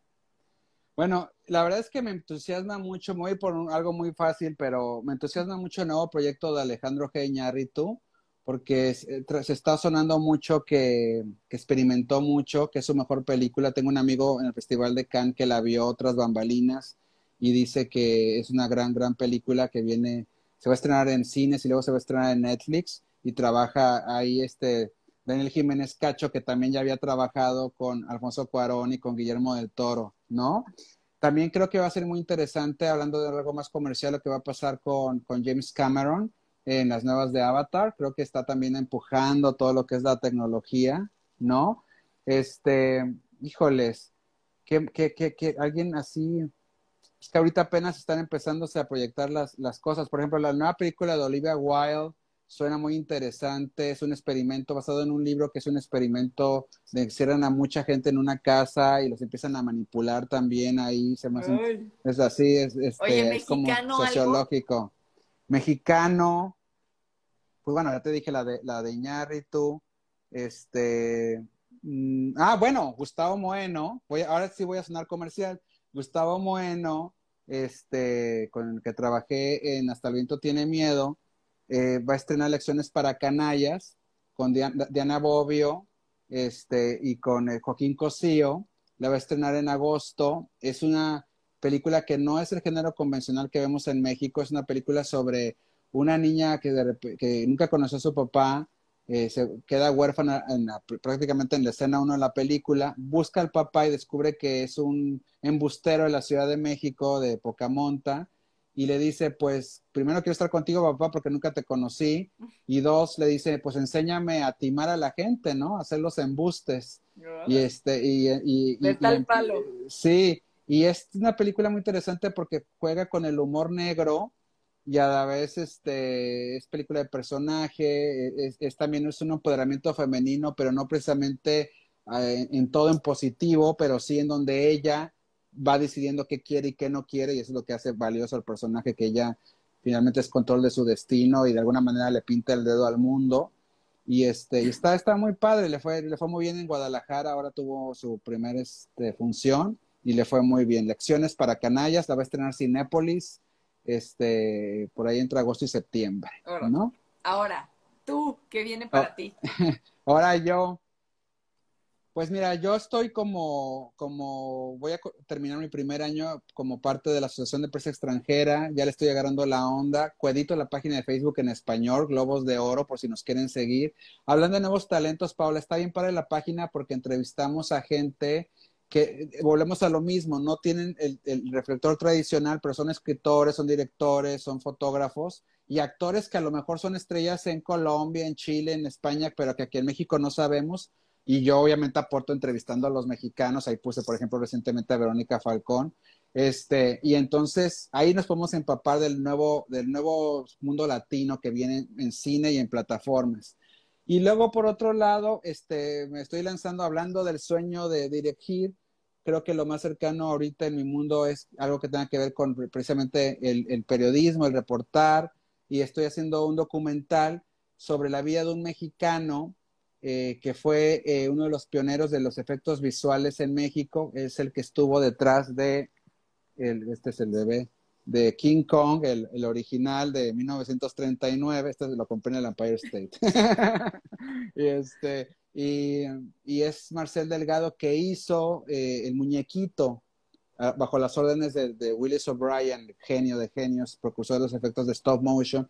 Bueno, la verdad es que me entusiasma mucho, me voy por algo muy fácil, pero me entusiasma mucho el nuevo proyecto de Alejandro G. Iñárritu, porque se, está sonando mucho que, experimentó mucho, que es su mejor película. Tengo un amigo en el Festival de Cannes que la vio otras bambalinas y dice que es una gran, gran película que viene, se va a estrenar en cines y luego se va a estrenar en Netflix y trabaja ahí este Daniel Jiménez Cacho, que también ya había trabajado con Alfonso Cuarón y con Guillermo del Toro, ¿no? También creo que va a ser muy interesante, hablando de algo más comercial, lo que va a pasar con, James Cameron en las nuevas de Avatar. Creo que está también empujando todo lo que es la tecnología, ¿no? Este, híjoles, que, que, que, alguien así, es que ahorita apenas están empezándose a proyectar las, las cosas. Por ejemplo, la nueva película de Olivia Wilde, suena muy interesante, es un experimento basado en un libro que es un experimento de que cierran a mucha gente en una casa y los empiezan a manipular también ahí, se es así, es, este, es como sociológico. Mexicano, pues bueno, ya te dije la de la de Iñárritu, este, mm, ah, bueno, Gustavo Moeno, voy, ahora sí voy a sonar comercial, Gustavo Moeno, este, con el que trabajé en Hasta el viento tiene miedo, eh, va a estrenar Lecciones para Canallas con Diana, Bobbio este, y con eh, Joaquín Cosío. La va a estrenar en agosto. Es una película que no es el género convencional que vemos en México, es una película sobre una niña que, que nunca conoció a su papá, eh, se queda huérfana prácticamente en la escena uno de la película, busca al papá y descubre que es un embustero de la Ciudad de México, de Pocamonta, y le dice, pues, primero quiero estar contigo, papá, porque nunca te conocí, y dos, le dice, pues, enséñame a timar a la gente, ¿no? A hacer los embustes. Y este, y, y, de tal palo. Sí, y es una película muy interesante porque juega con el humor negro, y a la vez este, es película de personaje, es, también es un empoderamiento femenino, pero no precisamente eh, en todo en positivo, pero sí en donde ella va decidiendo qué quiere y qué no quiere, y eso es lo que hace valioso al personaje, que ella finalmente es control de su destino y de alguna manera le pinta el dedo al mundo. Y este, está, está muy padre, le fue, le fue muy bien en Guadalajara, ahora tuvo su primera este, función y le fue muy bien. Lecciones para canallas, la va a estrenar Cinépolis este, por ahí entre agosto y septiembre, ¿no? Ahora, tú, ¿qué viene para ah, ti? Ahora yo, pues mira, yo estoy como, como, voy a terminar mi primer año como parte de la Asociación de Prensa Extranjera, ya le estoy agarrando la onda, cuedito la página de Facebook en español, Globos de Oro, por si nos quieren seguir. Hablando de nuevos talentos, Paula, está bien para la página porque entrevistamos a gente que volvemos a lo mismo, no tienen el, reflector tradicional, pero son escritores, son directores, son fotógrafos y actores que a lo mejor son estrellas en Colombia, en Chile, en España, pero que aquí en México no sabemos. Y yo obviamente aporto entrevistando a los mexicanos, ahí puse, por ejemplo, recientemente a Verónica Falcón. Este, y entonces ahí nos podemos empapar del nuevo, del nuevo mundo latino que viene en cine y en plataformas. Y luego, por otro lado, este, me estoy lanzando hablando del sueño de dirigir. Creo que lo más cercano ahorita en mi mundo es algo que tenga que ver con precisamente el, periodismo, el reportar. Y estoy haciendo un documental sobre la vida de un mexicano eh, que fue eh, uno de los pioneros de los efectos visuales en México. Es el que estuvo detrás de, el, este es el bebé, de King Kong, el, original de 1939, este lo compré en el Empire State. y, este, y, es Marcel Delgado que hizo eh, el muñequito ah, bajo las órdenes de, Willis O'Brien, genio de genios, precursor de los efectos de stop motion.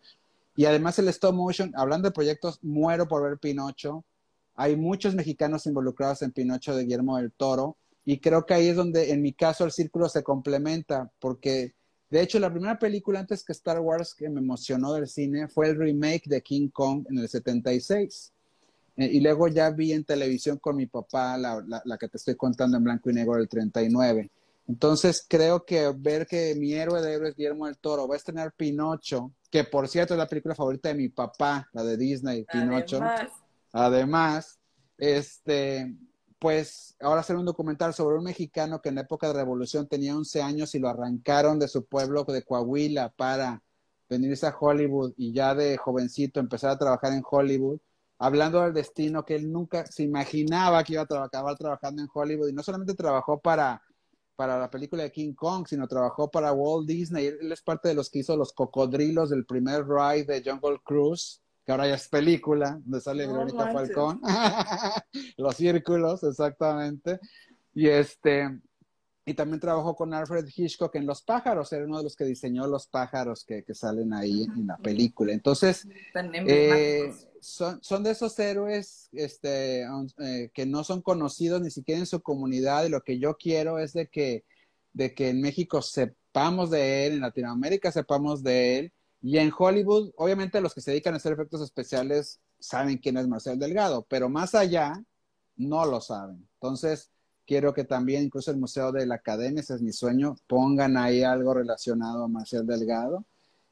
Y además el stop motion, hablando de proyectos, muero por ver Pinocho. Hay muchos mexicanos involucrados en Pinocho de Guillermo del Toro. Y creo que ahí es donde, en mi caso, el círculo se complementa, porque de hecho, la primera película antes que Star Wars que me emocionó del cine fue el remake de King Kong en el 76. Eh, y luego ya vi en televisión con mi papá la, la, que te estoy contando en blanco y negro del 39. Entonces creo que ver que mi héroe de héroes Guillermo del Toro va a estrenar Pinocho, que por cierto es la película favorita de mi papá, la de Disney, Pinocho. Además, Además este, pues ahora hacer un documental sobre un mexicano que en la época de revolución tenía 11 años y lo arrancaron de su pueblo de Coahuila para venirse a Hollywood y ya de jovencito empezar a trabajar en Hollywood, hablando del destino que él nunca se imaginaba que iba a acabar trabajando en Hollywood y no solamente trabajó para, para la película de King Kong, sino trabajó para Walt Disney. Él, es parte de los que hizo los cocodrilos del primer ride de Jungle Cruise que ahora ya es película, donde sale Verónica Falcón. Los círculos, exactamente. Y este, y también trabajó con Alfred Hitchcock en Los pájaros, era uno de los que diseñó los pájaros que, salen ahí en la película. Entonces, eh, son, son, de esos héroes este, eh, que no son conocidos ni siquiera en su comunidad y lo que yo quiero es de que, de que en México sepamos de él, en Latinoamérica sepamos de él y en Hollywood, obviamente los que se dedican a hacer efectos especiales saben quién es Marcel Delgado, pero más allá no lo saben. Entonces, quiero que también incluso el Museo de la Academia, ese es mi sueño, pongan ahí algo relacionado a Marcel Delgado.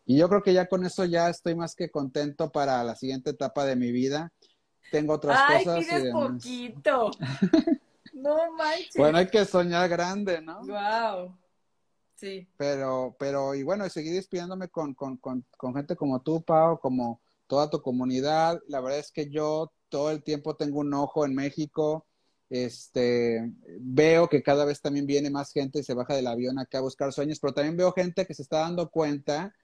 Y yo creo que ya con eso ya estoy más que contento para la siguiente etapa de mi vida. Tengo otras cosas. Ay, poquito. no manches. Bueno, hay que soñar grande, ¿no? Wow. Pero, pero, y bueno, y seguir despidiéndome con, con, con, con gente como tú, Pau, como toda tu comunidad. La verdad es que yo todo el tiempo tengo un ojo en México. Este, veo que cada vez también viene más gente y se baja del avión acá a buscar sueños, pero también veo gente que se está dando cuenta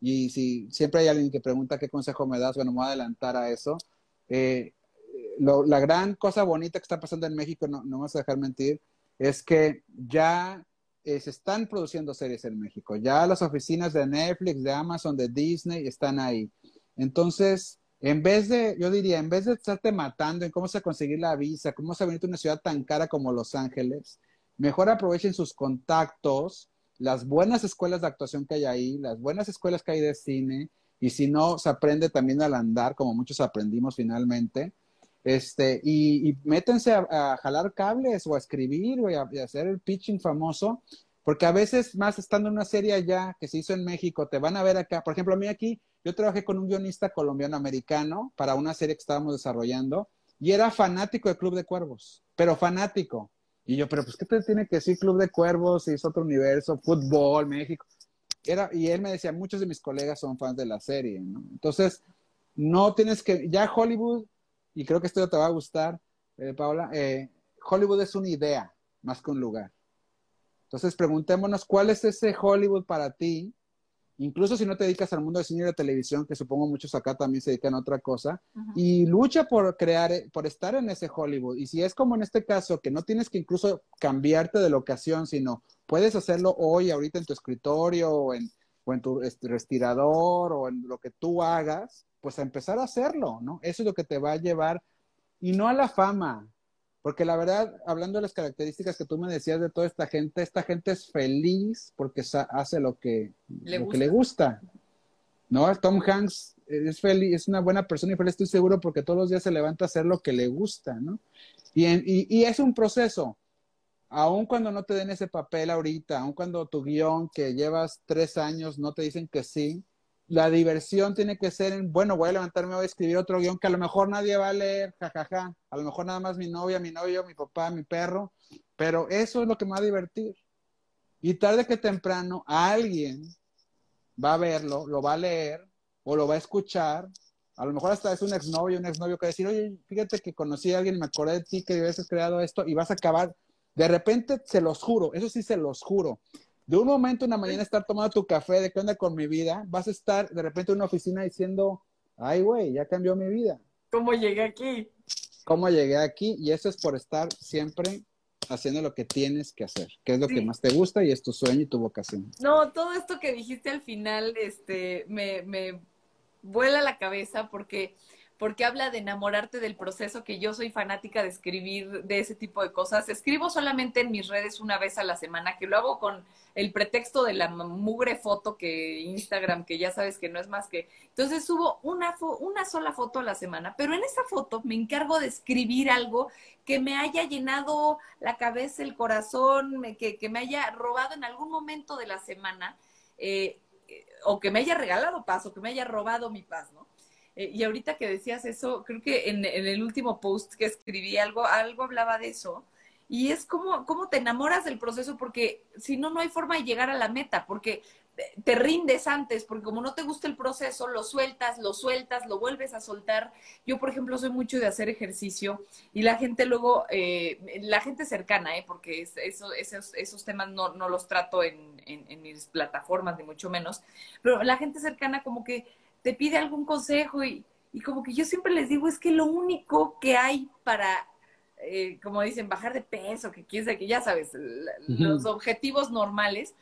y si siempre hay alguien que pregunta qué consejo me das, bueno, me voy a adelantar a eso. Eh, la gran cosa bonita que está pasando en México, no, no vas a dejar mentir, es que ya eh, se están produciendo series en México. Ya las oficinas de Netflix, de Amazon, de Disney están ahí. Entonces, en vez de, yo diría, en vez de estarte matando en cómo se conseguir la visa, cómo se venir a una ciudad tan cara como Los Ángeles, mejor aprovechen sus contactos, las buenas escuelas de actuación que hay ahí, las buenas escuelas que hay de cine, y si no, se aprende también al andar, como muchos aprendimos finalmente. Este, y, métense a, jalar cables o a escribir o a, hacer el pitching famoso, porque a veces más estando en una serie allá que se hizo en México, te van a ver acá. Por ejemplo, a mí aquí, yo trabajé con un guionista colombiano-americano para una serie que estábamos desarrollando y era fanático de Club de Cuervos, pero fanático. Y yo, pero pues, ¿qué te tiene que decir Club de Cuervos? Si es otro universo, fútbol, México. Era, y él me decía, muchos de mis colegas son fans de la serie. Entonces, no tienes que, ya Hollywood, y creo que esto te va a gustar, eh, Paula, eh, Hollywood es una idea más que un lugar. Entonces, preguntémonos, ¿cuál es ese Hollywood para ti? incluso si no te dedicas al mundo de cine y de televisión, que supongo muchos acá también se dedican a otra cosa, y lucha por crear, por estar en ese Hollywood. Y si es como en este caso, que no tienes que incluso cambiarte de locación, sino puedes hacerlo hoy, ahorita en tu escritorio, o en, o en tu este, respirador, o en lo que tú hagas, pues a empezar a hacerlo, ¿no? Eso es lo que te va a llevar, y no a la fama, porque la verdad, hablando de las características que tú me decías de toda esta gente, esta gente es feliz porque hace lo que le, gusta. Que le gusta. ¿No? Tom Hanks es feliz, es una buena persona y feliz, estoy seguro, porque todos los días se levanta a hacer lo que le gusta, ¿no? Y, y, y es un proceso. Aun cuando no te den ese papel ahorita, aun cuando tu guion que llevas tres años no te dicen que sí, la diversión tiene que ser en, bueno, voy a levantarme, voy a escribir otro guion que a lo mejor nadie va a leer, jajaja, a lo mejor nada más mi novia, mi novio, mi papá, mi perro, pero eso es lo que me va a divertir. Y tarde que temprano alguien va a verlo, lo va a leer o lo va a escuchar. A lo mejor hasta es un exnovio, un exnovio que va a decir, oye, fíjate que conocí a alguien y me acordé de ti que habías creado esto y vas a acabar. De repente, se los juro, eso sí se los juro de un momento en la mañana estar tomando tu café, de qué onda con mi vida, vas a estar de repente en una oficina diciendo, ay, güey, ya cambió mi vida. ¿Cómo llegué aquí? ¿Cómo llegué aquí? Y eso es por estar siempre haciendo lo que tienes que hacer, que es lo que más te gusta y es tu sueño y tu vocación. No, todo esto que dijiste al final, este, me, me vuela la cabeza porque porque habla de enamorarte del proceso, que yo soy fanática de escribir de ese tipo de cosas. Escribo solamente en mis redes una vez a la semana, que lo hago con el pretexto de la mugre foto que Instagram, que ya sabes que no es más que... Entonces subo una, una sola foto a la semana, pero en esa foto me encargo de escribir algo que me haya llenado la cabeza, el corazón, que, que me haya robado en algún momento de la semana. Eh, o que me haya regalado paz, o que me haya robado mi paz. Eh, y ahorita que decías eso, creo que en, el último post que escribí algo, algo hablaba de eso. Y es como, te enamoras del proceso, porque si no, no hay forma de llegar a la meta, porque te rindes antes, porque como no te gusta el proceso, lo sueltas, lo sueltas, lo vuelves a soltar. Yo, por ejemplo, soy mucho de hacer ejercicio y la gente luego, eh, la gente cercana, eh, porque eso, esos, esos, temas no, no los trato en, en, mis plataformas, ni mucho menos, pero la gente cercana como que te pide algún consejo y, y como que yo siempre les digo, es que lo único que hay para, eh, como dicen, bajar de peso, que quién que ya sabes, los objetivos normales,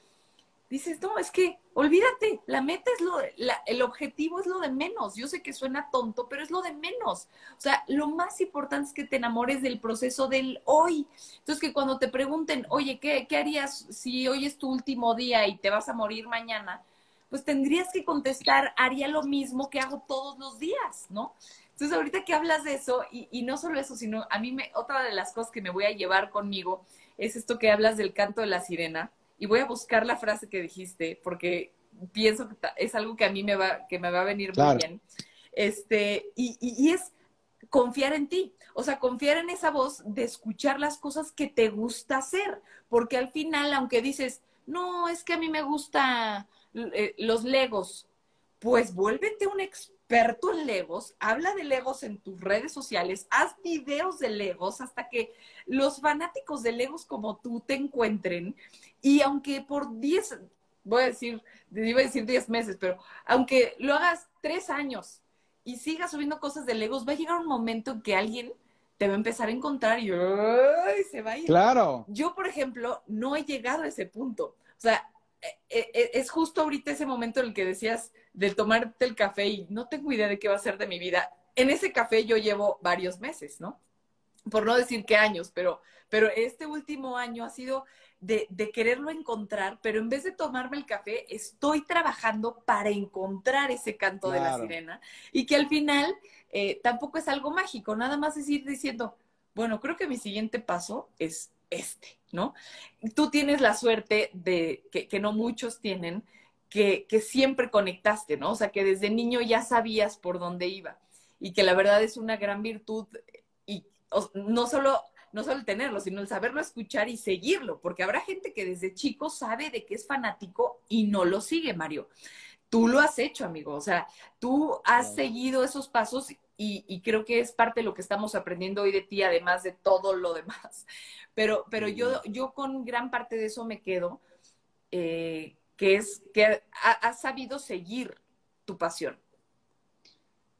dices, no, es que olvídate, la meta es lo, la, el objetivo es lo de menos. Yo sé que suena tonto, pero es lo de menos. O sea, lo más importante es que te enamores del proceso del hoy. Entonces, que cuando te pregunten, oye, ¿qué, qué harías si hoy es tu último día y te vas a morir mañana? Pues tendrías que contestar, haría lo mismo que hago todos los días, ¿no? Entonces, ahorita que hablas de eso, y, no solo eso, sino a mí me, otra de las cosas que me voy a llevar conmigo es esto que hablas del canto de la sirena, y voy a buscar la frase que dijiste, porque pienso que es algo que a mí me va, que me va a venir muy bien. Este, y, y es confiar en ti, o sea, confiar en esa voz de escuchar las cosas que te gusta hacer, porque al final, aunque dices, no, es que a mí me gusta eh, los Legos, pues vuélvete un experto en Legos, habla de Legos en tus redes sociales, haz videos de Legos hasta que los fanáticos de Legos como tú te encuentren y aunque por 10, voy a decir, iba a decir 10 meses, pero aunque lo hagas tres años y sigas subiendo cosas de Legos, va a llegar un momento en que alguien te va a empezar a encontrar y se va a ir. Claro. Yo, por ejemplo, no he llegado a ese punto. O sea, es justo ahorita ese momento en el que decías de tomarte el café y no tengo idea de qué va a ser de mi vida. En ese café yo llevo varios meses, ¿no? Por no decir qué años, pero, pero este último año ha sido de, de, quererlo encontrar, pero en vez de tomarme el café, estoy trabajando para encontrar ese canto de la sirena y que al final eh, tampoco es algo mágico, nada más es ir diciendo, bueno, creo que mi siguiente paso es este, ¿no? Tú tienes la suerte de que, que no muchos tienen, que, que, siempre conectaste, ¿no? O sea, que desde niño ya sabías por dónde iba y que la verdad es una gran virtud y no solo no solo el tenerlo, sino el saberlo escuchar y seguirlo, porque habrá gente que desde chico sabe de que es fanático y no lo sigue, Mario. Tú lo has hecho, amigo, o sea, tú has seguido esos pasos y, creo que es parte de lo que estamos aprendiendo hoy de ti, además de todo lo demás. Pero, pero yo, yo con gran parte de eso me quedo, eh, que es que has sabido seguir tu pasión.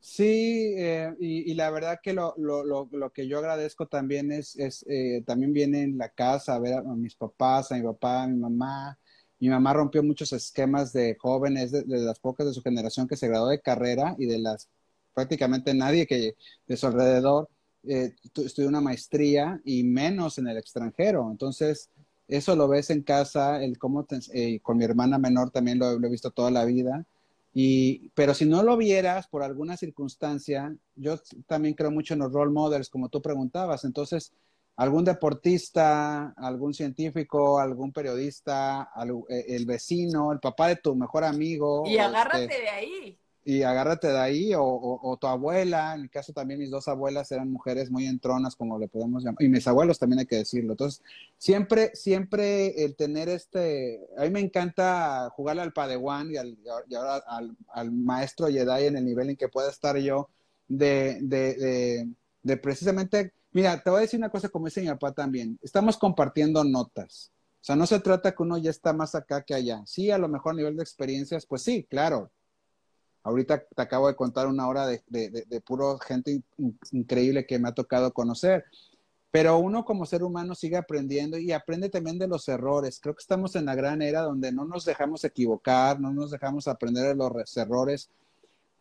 Sí, eh, y, la verdad que lo, lo, lo, que yo agradezco también es, es eh, también viene en la casa a ver a, mis papás, a mi papá, a mi mamá. Mi mamá rompió muchos esquemas de jóvenes, de, las pocas de su generación que se graduó de carrera y de las prácticamente nadie que de su alrededor eh, estudió una maestría y menos en el extranjero. Entonces, eso lo ves en casa, el cómo eh, con mi hermana menor también lo, lo he visto toda la vida y, pero si no lo vieras por alguna circunstancia, yo también creo mucho en los role models, como tú preguntabas. Entonces, algún deportista, algún científico, algún periodista, eh, el vecino, el papá de tu mejor amigo. Y agárrate este, de ahí y agárrate de ahí, o, tu abuela, en mi caso también mis dos abuelas eran mujeres muy entronas, como le podemos llamar, y mis abuelos también hay que decirlo. Entonces, siempre, siempre el tener este, a mí me encanta jugarle al Padawan y, al, y ahora al, maestro Jedi en el nivel en que pueda estar yo, de, de, de, de precisamente, mira, te voy a decir una cosa como dice mi papá también, estamos compartiendo notas. O sea, no se trata que uno ya está más acá que allá. Sí, a lo mejor a nivel de experiencias, pues sí, claro, Ahorita te acabo de contar una hora de, de, puro gente increíble que me ha tocado conocer. Pero uno como ser humano sigue aprendiendo y aprende también de los errores. Creo que estamos en la gran era donde no nos dejamos equivocar, no nos dejamos aprender de los errores.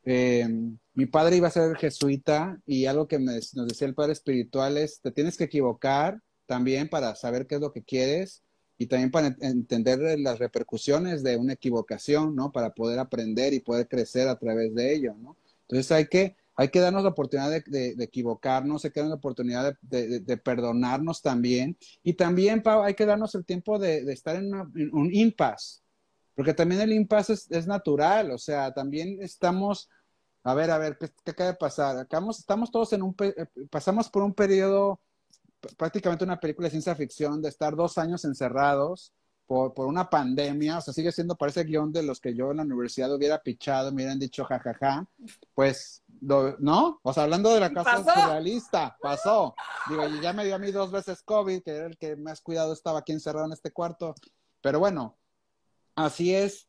Eh, mi padre iba a ser jesuita y algo que nos decía el padre espiritual es, te tienes que equivocar también para saber qué es lo que quieres y también para entender las repercusiones de una equivocación, ¿no? Para poder aprender y poder crecer a través de ello, ¿no? Entonces hay que, hay que darnos la oportunidad de, equivocarnos, hay que darnos la oportunidad de, perdonarnos también. Y también, Pau, hay que darnos el tiempo de, estar en, un impasse, porque también el impasse es, natural, o sea, también estamos, a ver, a ver, ¿qué, qué acaba de pasar? Acabamos, estamos todos en un, eh, pasamos por un periodo prácticamente una película de ciencia ficción de estar dos años encerrados por, por una pandemia, o sea, sigue siendo, parece el guion de los que yo en la universidad hubiera pichado, me hubieran dicho jajaja, pues, ¿no? O sea, hablando de la casa surrealista, pasó. Digo, ya me dio a mí dos veces COVID, que era el que más cuidado estaba aquí encerrado en este cuarto, pero bueno, así es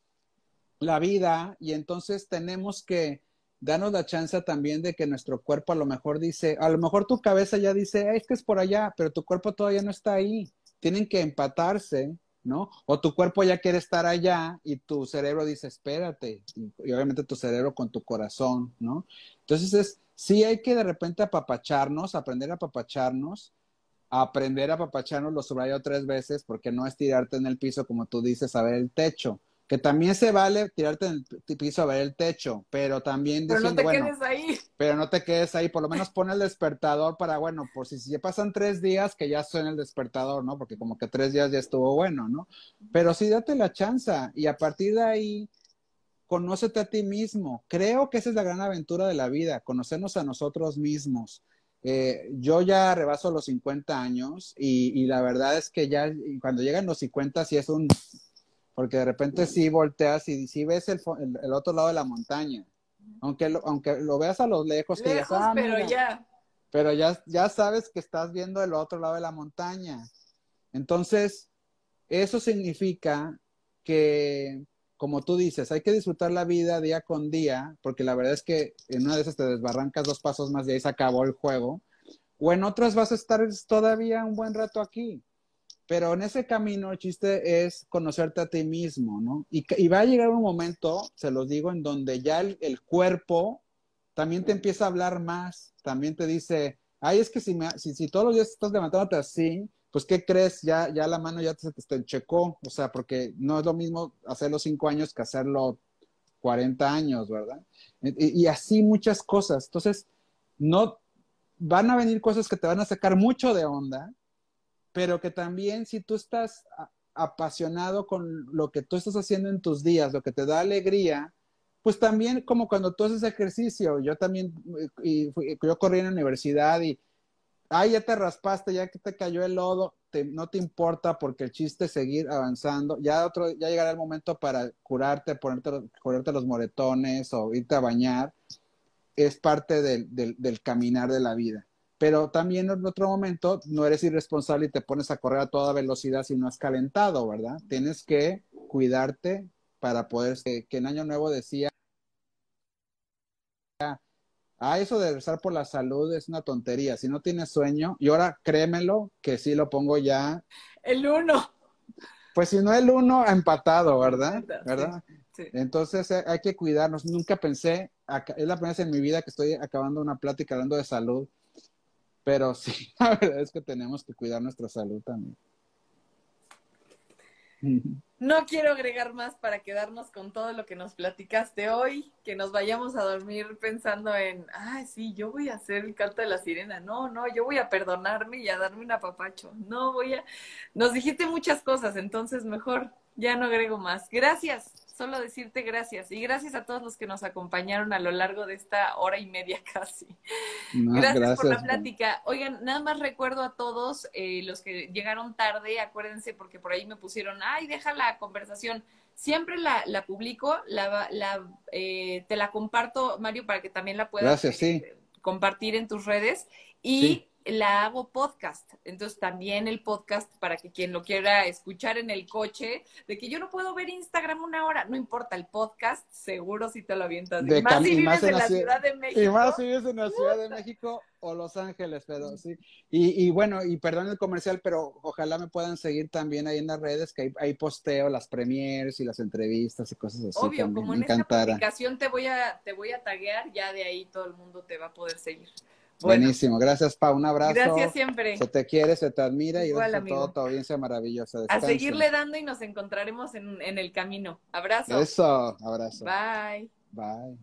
la vida y entonces tenemos que danos la chance también de que nuestro cuerpo a lo mejor dice, a lo mejor tu cabeza ya dice, es que es por allá, pero tu cuerpo todavía no está ahí. Tienen que empatarse, ¿no? O tu cuerpo ya quiere estar allá y tu cerebro dice, espérate. Y, obviamente tu cerebro con tu corazón, ¿no? Entonces es, sí hay que de repente apapacharnos, aprender a apapacharnos, aprender a apapacharnos, lo subrayo tres veces, porque no es tirarte en el piso como tú dices, a ver el techo que también se vale tirarte en el piso a ver el techo, pero también pero no te quedes ahí. Pero no te quedes ahí, por lo menos pon el despertador para, bueno, por si, si ya pasan tres días, que ya suene el despertador, ¿no? Porque como que tres días ya estuvo bueno, ¿no? Pero sí date la chance y a partir de ahí, conócete a ti mismo. Creo que esa es la gran aventura de la vida, conocernos a nosotros mismos. Eh, yo ya rebaso los 50 años y, y la verdad es que ya cuando llegan los 50 sí es un porque de repente sí volteas y sí ves el, el, otro lado de la montaña. Aunque lo, aunque lo veas a lo lejos, que ya ah, pero ya. Pero ya, ya sabes que estás viendo el otro lado de la montaña. Entonces, eso significa que, como tú dices, hay que disfrutar la vida día con día, porque la verdad es que en una de esas te desbarrancas dos pasos más y ahí se acabó el juego, o en otras vas a estar todavía un buen rato aquí. Pero en ese camino el chiste es conocerte a ti mismo, ¿no? Y, va a llegar un momento, se los digo, en donde ya el, cuerpo también te empieza a hablar más, también te dice, ay, es que si, me, si, si todos los días estás levantándote así, pues ¿qué crees? Ya, la mano ya te, te checó, o sea, porque no es lo mismo hacerlo cinco años que hacerlo 40 años, ¿verdad? Y, y así muchas cosas. Entonces, no, van a venir cosas que te van a sacar mucho de onda, pero que también si tú estás apasionado con lo que tú estás haciendo en tus días, lo que te da alegría, pues también como cuando tú haces ejercicio, yo también, y, yo corrí en la universidad y, ay, ya te raspaste, ya que te cayó el lodo, no te importa porque el chiste es seguir avanzando, ya otro, ya llegará el momento para curarte, ponerte, ponerte los moretones o irte a bañar, es parte del, del caminar de la vida pero también en otro momento no eres irresponsable y te pones a correr a toda velocidad si no has calentado, ¿verdad? Tienes que cuidarte para poder, que en Año Nuevo decía, ah, eso de rezar por la salud es una tontería, si no tienes sueño, y ahora créemelo que sí lo pongo ya. El uno. Pues si no el uno, empatado, ¿verdad? ¿verdad? Entonces eh, hay que cuidarnos. Nunca pensé, es la primera vez en mi vida que estoy acabando una plática hablando de salud pero sí, la verdad es que tenemos que cuidar nuestra salud también. No quiero agregar más para quedarnos con todo lo que nos platicaste hoy, que nos vayamos a dormir pensando en, ah, sí, yo voy a hacer el canto de la sirena. No, no, yo voy a perdonarme y a darme un apapacho. No voy a... Nos dijiste muchas cosas, entonces mejor ya no agrego más. Gracias solo decirte gracias y gracias a todos los que nos acompañaron a lo largo de esta hora y media casi. gracias, por la plática. Oigan, nada más recuerdo a todos eh, los que llegaron tarde, acuérdense porque por ahí me pusieron, ay, deja la conversación. Siempre la, la publico, la, la eh, te la comparto, Mario, para que también la puedas eh, compartir en tus redes. Y la hago podcast. Entonces también el podcast para que quien lo quiera escuchar en el coche, de que yo no puedo ver Instagram una hora, no importa, el podcast seguro si te lo avientas. De más si vives en, la ciudad, de México. Y más si vives en la Ciudad de México o Los Ángeles, pero sí. Y, bueno, y perdón el comercial, pero ojalá me puedan seguir también ahí en las redes, que ahí, posteo las premiers y las entrevistas y cosas así. Obvio, como en esta publicación te voy a, te voy a taguear, ya de ahí todo el mundo te va a poder seguir. Buenísimo, gracias Pa, un abrazo. Gracias siempre. Se te quiere, se te admira y gracias a todo tu audiencia maravillosa. A seguirle dando y nos encontraremos en, en el camino. Abrazo. Eso, abrazo. Bye. Bye.